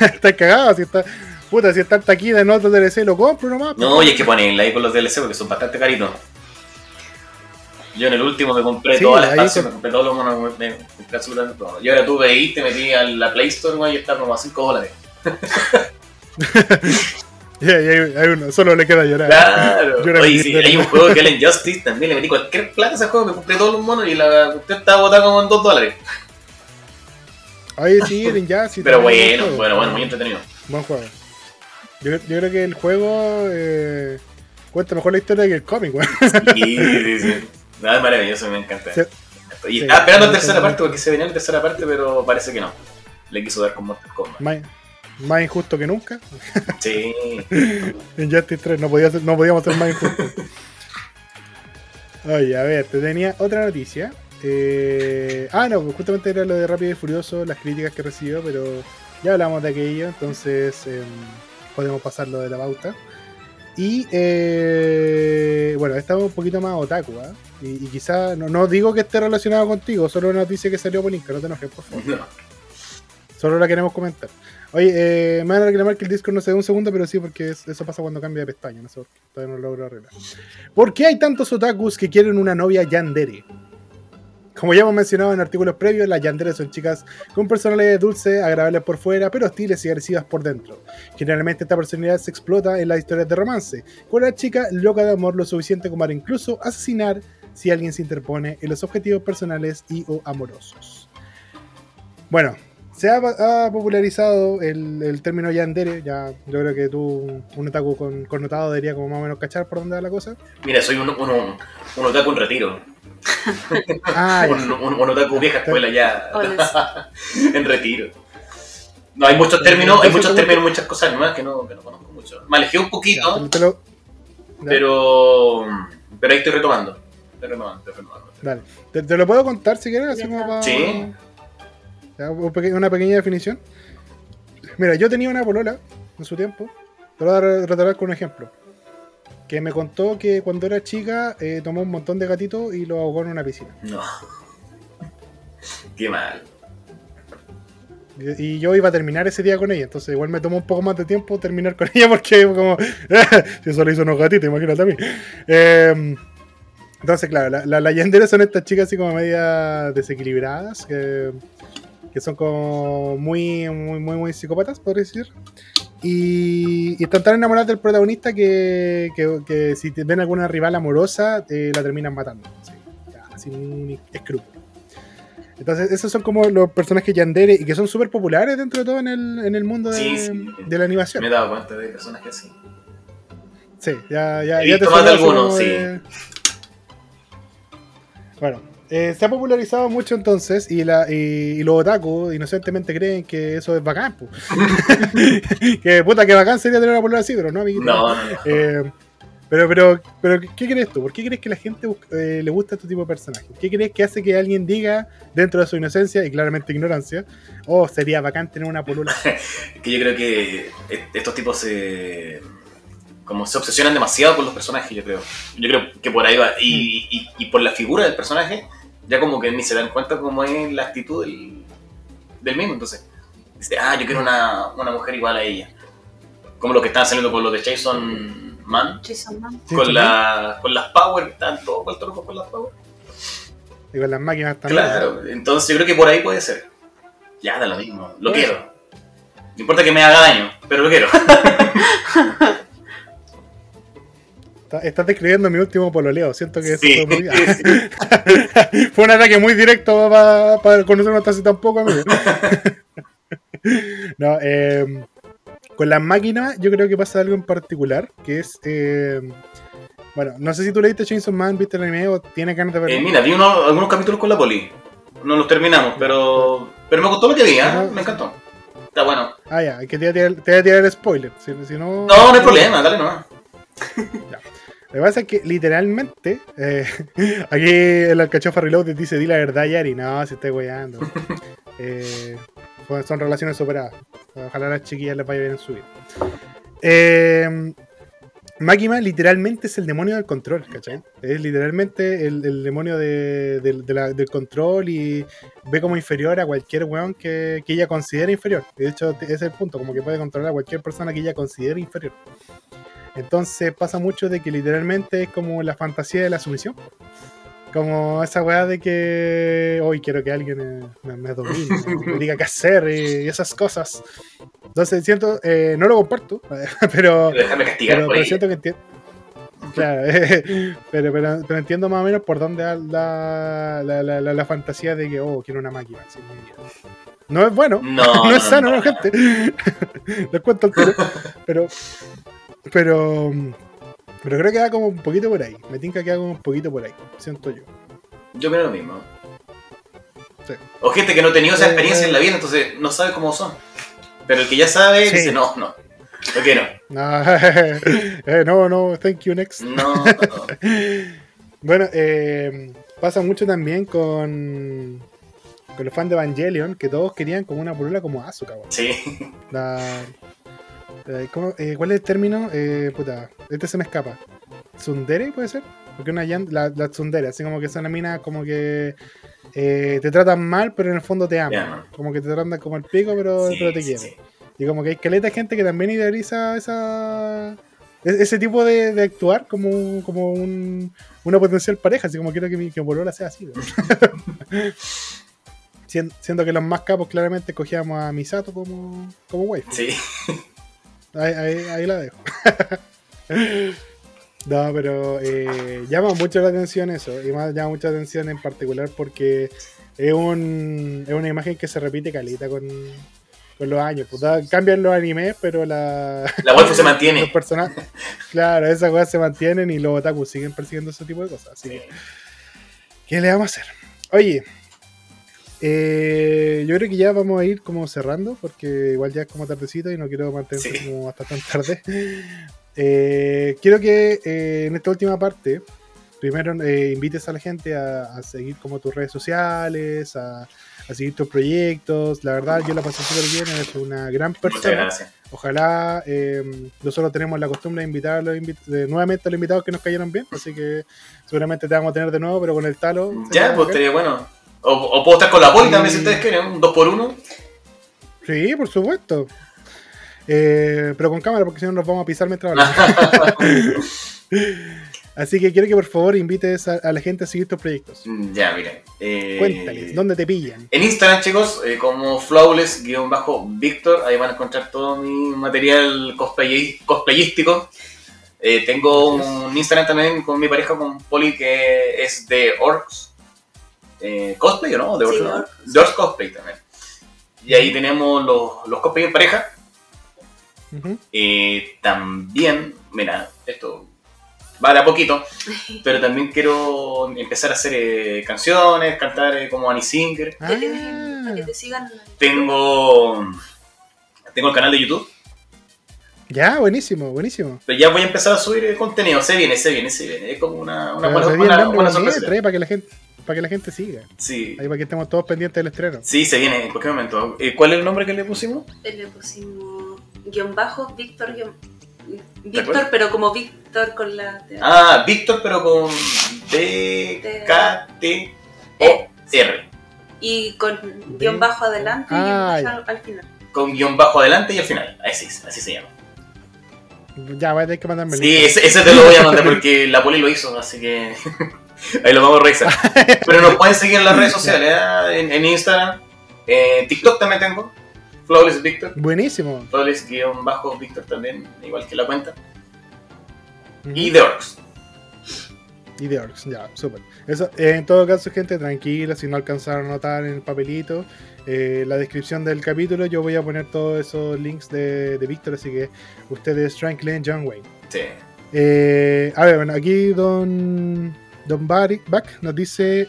Estás cagado, si está. Puta, si está taquida en otro DLC, lo compro nomás. pues. No, y hay que ponerla ahí con los DLC porque son bastante caritos. Yo en el último me compré Sí, todas las me compré todos los monos, me compré absolutamente todo. Y ahora tú veís, te metí a la Play Store güey, y está como a 5 dólares. Y ahí hay, hay uno, solo le queda llorar. Claro. Oye, hay un juego que es el Injustice, también le metí cualquier plata a ese juego, me compré todos los monos y la usted estaba botada como en 2 dólares. Oye, sí, ya, sí. Pero bueno, bueno, bueno, muy entretenido. Buen juego. Yo, yo creo que el juego eh, cuenta mejor la historia que el cómic, weón. Sí, sí, sí. Nada, es maravilloso, me encanta. Sí. Y Sí, estaba esperando la tercera parte porque se venía la tercera parte, pero parece que no. Le quiso dar con Mortal Kombat. Más, injusto que nunca. Sí. En Justice 3 no, podía ser- no podíamos ser más injustos. Oye, a ver, te tenía otra noticia. Eh, ah, no, justamente era lo de Rápido y Furioso, las críticas que recibió, pero ya hablamos de aquello, entonces em, podemos pasarlo de la pauta. Y eh, bueno, estamos un poquito más otaku, ¿ah? Y, y quizá, no, no digo que esté relacionado contigo, solo una noticia que salió por Inca, no te enojes, por favor. No. Solo la queremos comentar. Oye, eh, me van a reclamar que el Discord no se dé un segundo, pero sí, porque es- eso pasa cuando cambia de pestaña. No sé todavía no lo logro arreglar. ¿Por qué hay tantos otakus que quieren una novia yandere? Como ya hemos mencionado en artículos previos, las yanderes son chicas con personalidades dulces, agradables por fuera, pero hostiles y agresivas por dentro. Generalmente esta personalidad se explota en las historias de romance, con la chica loca de amor lo suficiente como para incluso asesinar si alguien se interpone en los objetivos personales y o amorosos. Bueno, se ha, ha popularizado el, el término yandere, ya yo creo que tú, un otaku con, connotado, debería como más o menos cachar por dónde va la cosa. Mira, soy un, un, un, un otaku en retiro. Ah. Un, un, un otaku vieja escuela ya. En retiro. No, hay muchos términos, hay muchos términos, muchas cosas nuevas que no, que no conozco mucho. Me alejé un poquito, ya, pero, pero ahí estoy retomando. Estoy retomando, estoy retomando. Dale. Te, te lo puedo contar si quieres, así Ya como está. para- Sí. Una pequeña definición. Mira, yo tenía una polola en su tiempo. Te lo voy a retratar con un ejemplo. Que me contó que cuando era chica eh, tomó un montón de gatitos y lo ahogó en una piscina. No. Qué mal. Y yo iba a terminar ese día con ella, entonces igual me tomó un poco más de tiempo terminar con ella porque como, si eso le hizo unos gatitos, imagínate a mí. Eh, entonces, claro, las la, la yanderas son estas chicas así como media desequilibradas, que, que son como muy, muy, muy, muy psicópatas, podría decir. Y, y están tan enamoradas del protagonista que, que- que si te ven alguna rival amorosa, eh, la terminan matando. Sí, ya, sin escrúpulo. Entonces, esos son como los personajes yandere y que son súper populares dentro de todo en el, en el mundo de, Sí, sí. de la animación. Me he dado cuenta de personajes así. Sí, ya, ya, He ya te visto más de algunos, sí. Bueno, eh, se ha popularizado mucho entonces y, la, y, y los otaku inocentemente creen que eso es bacán. que puta, que bacán sería tener una polola así, pero no, amiguito. No, no. Eh, pero, pero, pero, ¿qué crees tú? ¿Por qué crees que la gente eh, le gusta este tipo de personajes? ¿Qué crees que hace que alguien diga, dentro de su inocencia y claramente ignorancia, oh, sería bacán tener una polola así"? Es que yo creo que est- estos tipos se. Como se obsesionan demasiado con los personajes, yo creo. Yo creo que por ahí va. Y, y- y por la figura del personaje, ya como que ni se dan cuenta cómo es la actitud del, del mismo. Entonces, dice, ah, yo quiero una, una mujer igual a ella. Como lo que están saliendo con los de Jason Man. Jason Man. Sí, con, también. la, con las Power, están todos vueltos locos con las Power. Y con las máquinas también. Claro, entonces yo creo que por ahí puede ser. Ya da lo mismo, lo quiero. No importa que me haga daño, pero lo quiero. Está- Estás describiendo mi último pololeo. Siento que eso Sí. fue, muy- fue un ataque muy directo para conocernos hasta hace tan poco, amigo. no, eh, con las máquinas yo creo que pasa algo en particular, que es... eh, bueno, no sé si tú leíste Chainsaw Man, viste el anime o tienes ganas de verlo. Eh, mira, vi uno- algunos capítulos con la poli. No los terminamos, pero pero me gustó lo que vi, ¿eh? Ajá. me encantó. Está bueno. Ah, ya, que te voy a tirar, el spoiler. Si, si no, No, no hay problema, dale nomás. Lo que pasa es que literalmente, eh, aquí el alcachofa reload dice, di la verdad, Yari. No, se está weyando. Eh, son relaciones superadas. Ojalá a las chiquillas les vaya bien en su vida. Eh, literalmente es el demonio del control, ¿cachai? Es literalmente el, el demonio de- del- de la- del control y ve como inferior a cualquier weón que, que ella considere inferior. De hecho, ese es el punto, como que puede controlar a cualquier persona que ella considere inferior. Entonces pasa mucho de que literalmente es como la fantasía de la sumisión. Como esa weá de que hoy quiero que alguien eh, me, me domine, me diga qué hacer y esas cosas. Entonces siento, eh, no lo comparto, pero, Pero pero, pero siento que entiendo. Claro, pero, pero, pero entiendo más o menos por dónde va la, la, la, la- fantasía de que, oh, quiero una máquina. vida. No es bueno, No, no es no, sano, no. ¿no, gente? Les cuento el tiro. Pero, pero, pero creo que va como un poquito por ahí. Me tinca que va como un poquito por ahí, siento yo. Yo creo lo mismo. Sí. O gente que no ha tenido esa Eh, experiencia eh. en la vida, entonces no sabe cómo son. Pero el que ya sabe Sí. dice, no, no, lo quiero. No, eh, no, no, thank you, next. No, no, no. Bueno, eh, pasa mucho también con, con los fans de Evangelion, que todos querían como una polola como Asuka. Sí. La, ¿cómo- eh, ¿Cuál es el término? Eh, puta, este se me escapa. ¿Tsundere puede ser? Porque una la, la tsundere, así como que son una mina como que eh, te tratan mal, pero en el fondo te aman. Como que te tratan como el pico, pero, Sí, pero te sí, quieren. sí. Y como que hay caleta de gente que también idealiza esa e- ese tipo de, de actuar como, como un- una potencial pareja, así como quiero que mi, que sea así. Siendo que los más capos claramente cogíamos a Misato como, como wife. Sí. Ahí, ahí- ahí la dejo. no, pero eh, llama mucho la atención eso. Y más llama mucha atención en particular porque es, un, es una imagen que se repite calita con, con los años. Pues, da- cambian los animes, pero la, La waifu se los mantiene. personajes. Claro, esas cosas se mantienen y los otakus siguen persiguiendo ese tipo de cosas. Así que, ¿qué le vamos a hacer? Oye, eh, yo creo que ya vamos a ir como cerrando, porque igual ya es como tardecito y no quiero mantenerse Sí. como hasta tan tarde. Eh, quiero que eh, en esta última parte, primero eh, invites a la gente a, a seguir como tus redes sociales, a, a seguir tus proyectos. La verdad, yo la pasé súper bien, eres una gran Muchas persona. gracias. Ojalá nosotros tenemos la costumbre de invitar a los nuevamente a los invitados que nos cayeron bien, así que seguramente te vamos a tener de nuevo, pero con el talo. Ya, pues estaría bueno. O, o puedo estar con la poli también si ustedes quieren, un 2 por 1 Sí, por supuesto. Eh, pero con cámara, porque si no nos vamos a pisar mientras hablamos. Así que quiero que por favor invites a, a la gente a seguir tus proyectos. Mm, Ya, miren. eh, Cuéntales, ¿dónde te pillan? En Instagram, chicos, eh, como flawless-victor, ahí van a encontrar todo mi material cosplay, cosplayístico. Eh, tengo un Instagram también con mi pareja, con Poli, que es de Orcs. Eh, ¿Cosplay o no? De Sí, Orcs Cosplay también. Y ahí tenemos los, los cosplay en pareja. Eh, también, mira, esto va de a poquito, pero también quiero empezar a hacer eh, canciones, cantar eh, como Annie Singer. Para que Ah, te sigan. Tengo, tengo el canal de YouTube, ya, buenísimo, buenísimo. pero ya voy a empezar a subir contenido. Se viene, se viene, se viene. Es como una, una buena, con sorpresa. letra, eh, para que la gente, para que la gente siga. Sí, Ahí para que estemos todos pendientes del estreno. sí, se viene en cualquier momento. Eh, ¿Cuál es el nombre que le pusimos? Le pusimos guion bajo, Víctor, guion. Víctor, pero como Víctor con la. Ah, Víctor, pero con D, K, T, O, R. Y con guion bajo adelante y Ah, guion ya. bajo al, al final. Con guion bajo adelante y al final. Así, es, así se llama. Ya, voy a tener que mandarme el Sí, ese te lo voy a mandar porque la poli lo hizo, así que ahí lo vamos a revisar. Pero nos pueden seguir en las redes sociales, ¿eh? en, en Instagram, eh, TikTok también tengo, Flawless Victor, Buenísimo. Flawless-Victor también, igual que la cuenta, y The Orcs. Y de Orcs, ya, súper. Eso, eh, en todo caso, gente, tranquila, si no alcanzaron a notar en el papelito, eh, la descripción del capítulo, yo voy a poner todos esos links de, de Víctor, así que ustedes tranquilen John Wayne. Sí. Eh, a ver, bueno, aquí Don, Don Bari- Back nos dice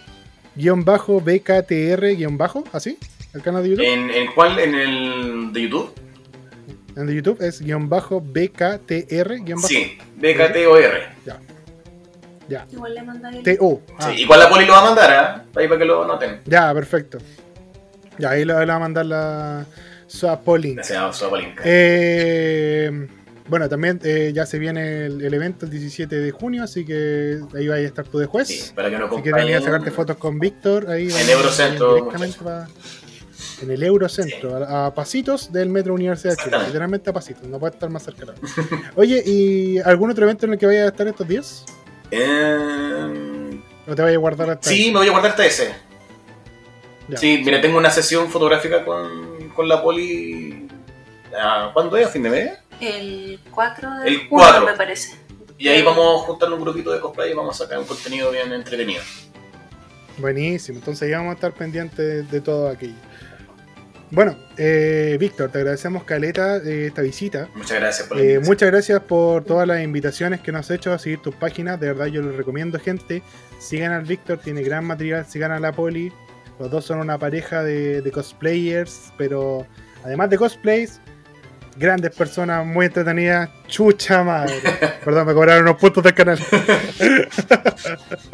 guion bajo BKTR guion bajo, ¿así? El canal de YouTube. ¿En, ¿En cuál? ¿En el de YouTube? En el de YouTube es guion bajo BKTR guion bajo Sí, BKTOR. ya. Igual le mandáis el. TO. Ah, Sí, igual la poli lo va a mandar, ¿ah? ahí para que lo noten. Ya, perfecto. Ya, ahí le, va a mandar la Swapolink. Gracias, Sopalinka. Eh, bueno, también eh, ya se viene el, el evento el 17 de junio, así que ahí vaya a estar tú de juez. Sí, para que no Si quieres venir a sacarte fotos con Víctor, ahí vamos Eurocentro, directamente pa- en el Eurocentro, a, a pasitos del Metro Universidad de Chile, literalmente a pasitos, no puede estar más cerca. Oye, ¿y algún otro evento en el que vaya a estar estos días? Eh, ¿O te vaya a guardar hasta Sí, ahí? me voy a guardar hasta ese. Ya. Sí, mira, tengo una sesión fotográfica con, con la poli. ah, ¿Cuándo es? ¿A fin de mes? El 4 de El junio, 4. me parece. Y ahí vamos juntando un grupito de cosplay y vamos a sacar un contenido bien entretenido. Buenísimo, entonces ya vamos a estar pendientes de, todo aquello. Bueno, eh, Víctor, te agradecemos Caleta eh, esta visita. Muchas gracias por la Eh, muchas gracias por todas las invitaciones que nos has hecho a seguir tus páginas. De verdad, yo les recomiendo, gente. Sigan al Víctor, tiene gran material. Sigan a la Poli. Los dos son una pareja de, de cosplayers, pero además de cosplays, grandes personas muy entretenidas. Chucha madre. Perdón, me cobraron unos puntos del canal.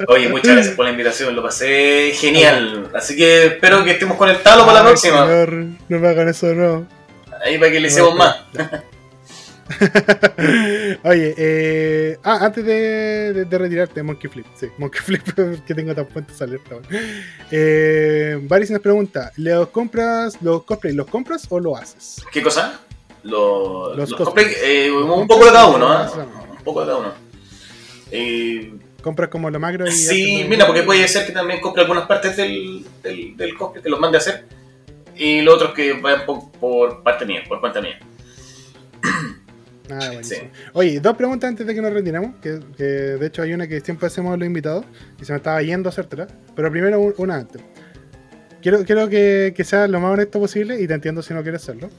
Oye, muchas gracias por la invitación, lo pasé genial. Así que espero que estemos conectados para la próxima. señor, no me hagan eso de nuevo. Ahí para que le hicimos más. Oye, eh, ah, antes de, de- de retirarte, Monkey Flip, sí, Monkey Flip, que tengo tan puentes alerta. Eh, nos pregunta: ¿los compras, los cosplays, los compras o lo haces? ¿Qué cosa? Los, Los los cosplay, eh, un ¿Los poco de cada uno, haces? Un poco de cada uno. Eh, ¿Compras como lo macro y Sí, mira, porque puede ser que también compre algunas partes del, del, del cosplay, que los mande a hacer, y los otros que vayan por, por parte mía, por cuenta mía. Ah, buenísimo. Oye, dos preguntas antes de que nos retiremos, que, que de hecho hay una que siempre hacemos los invitados y se me estaba yendo a hacértela, pero primero un- una antes. Quiero, quiero que, que sea lo más honesto posible y te entiendo si no quieres hacerlo.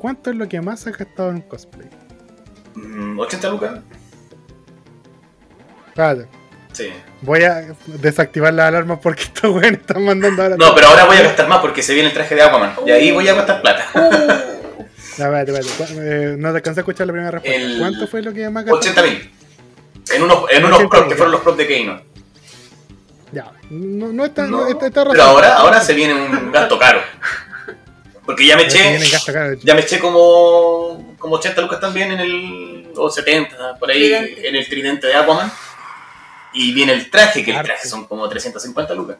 ¿Cuánto es lo que más has gastado en un cosplay? Mm, ¿80 lucas? Espérate, Sí. voy a desactivar las alarmas porque estos weones están mandando ahora. No, pero ahora voy a gastar más porque se viene el traje de Aquaman, y ahí voy a gastar plata. No, espérate, espérate. Cu- eh, no te alcancé a escuchar la primera respuesta. El- ¿Cuánto fue lo que más gastaste? 80 mil. En unos, en unos 80.000, props que fueron los props de Keino. Ya, no, no está, No, no, está, está pero ahora, ahora se viene un gasto caro. Porque ya me eché, ya me eché como, como 80 lucas también en el. o 70, por ahí, Tridente. en el tridente de Aquaman. Y viene el traje, que el traje son como 350 lucas.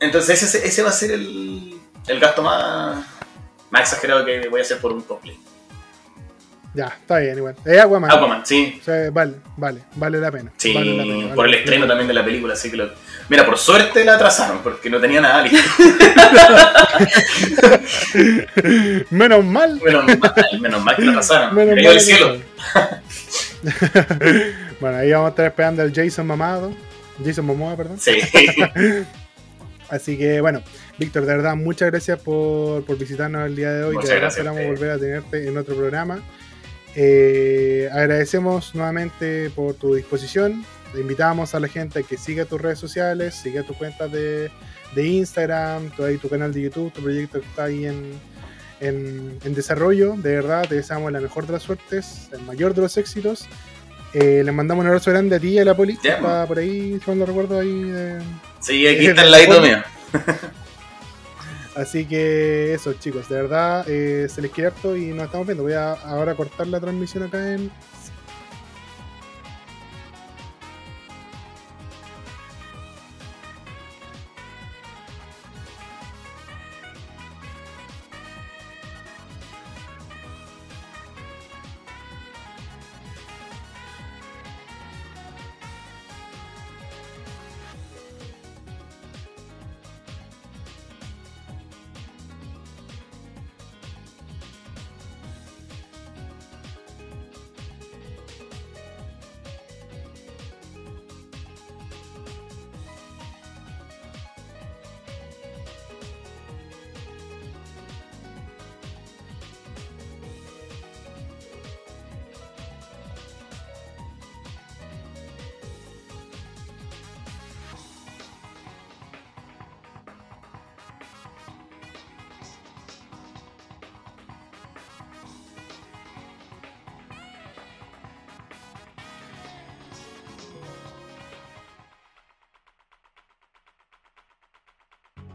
Entonces ese, ese va a ser el, el gasto más, más exagerado que voy a hacer por un cosplay. Ya, está bien, igual. Es Aquaman. Aquaman, sí. O sea, vale, vale, vale la pena. Sí, Vale la pena, vale por el estreno pena. también de la película, así que lo... Mira, por suerte la atrasaron, porque no tenía nada listo. Menos mal. menos, mal, menos mal que la atrasaron. Menos cayó del cielo. bueno, ahí vamos a estar esperando al Jason mamado. Jason Momoa, perdón. Sí. Así que bueno, Víctor, de verdad, muchas gracias por, por visitarnos el día de hoy. Muchas gracias esperamos volver a tenerte en otro programa. Eh, agradecemos nuevamente por tu disposición. Te invitamos a la gente a que siga tus redes sociales, siga tus cuentas de, de Instagram, tu, ahí, tu canal de YouTube, tu proyecto que está ahí en, en, en desarrollo. De verdad, te deseamos la mejor de las suertes, el mayor de los éxitos. Eh, les mandamos un abrazo grande a ti y a la poli, que está por ahí, si no recuerdo, ahí de, Sí, aquí está el ladito mío. Así que eso, chicos, de verdad, eh, se les quiere harto y nos estamos viendo. Voy a ahora cortar la transmisión acá en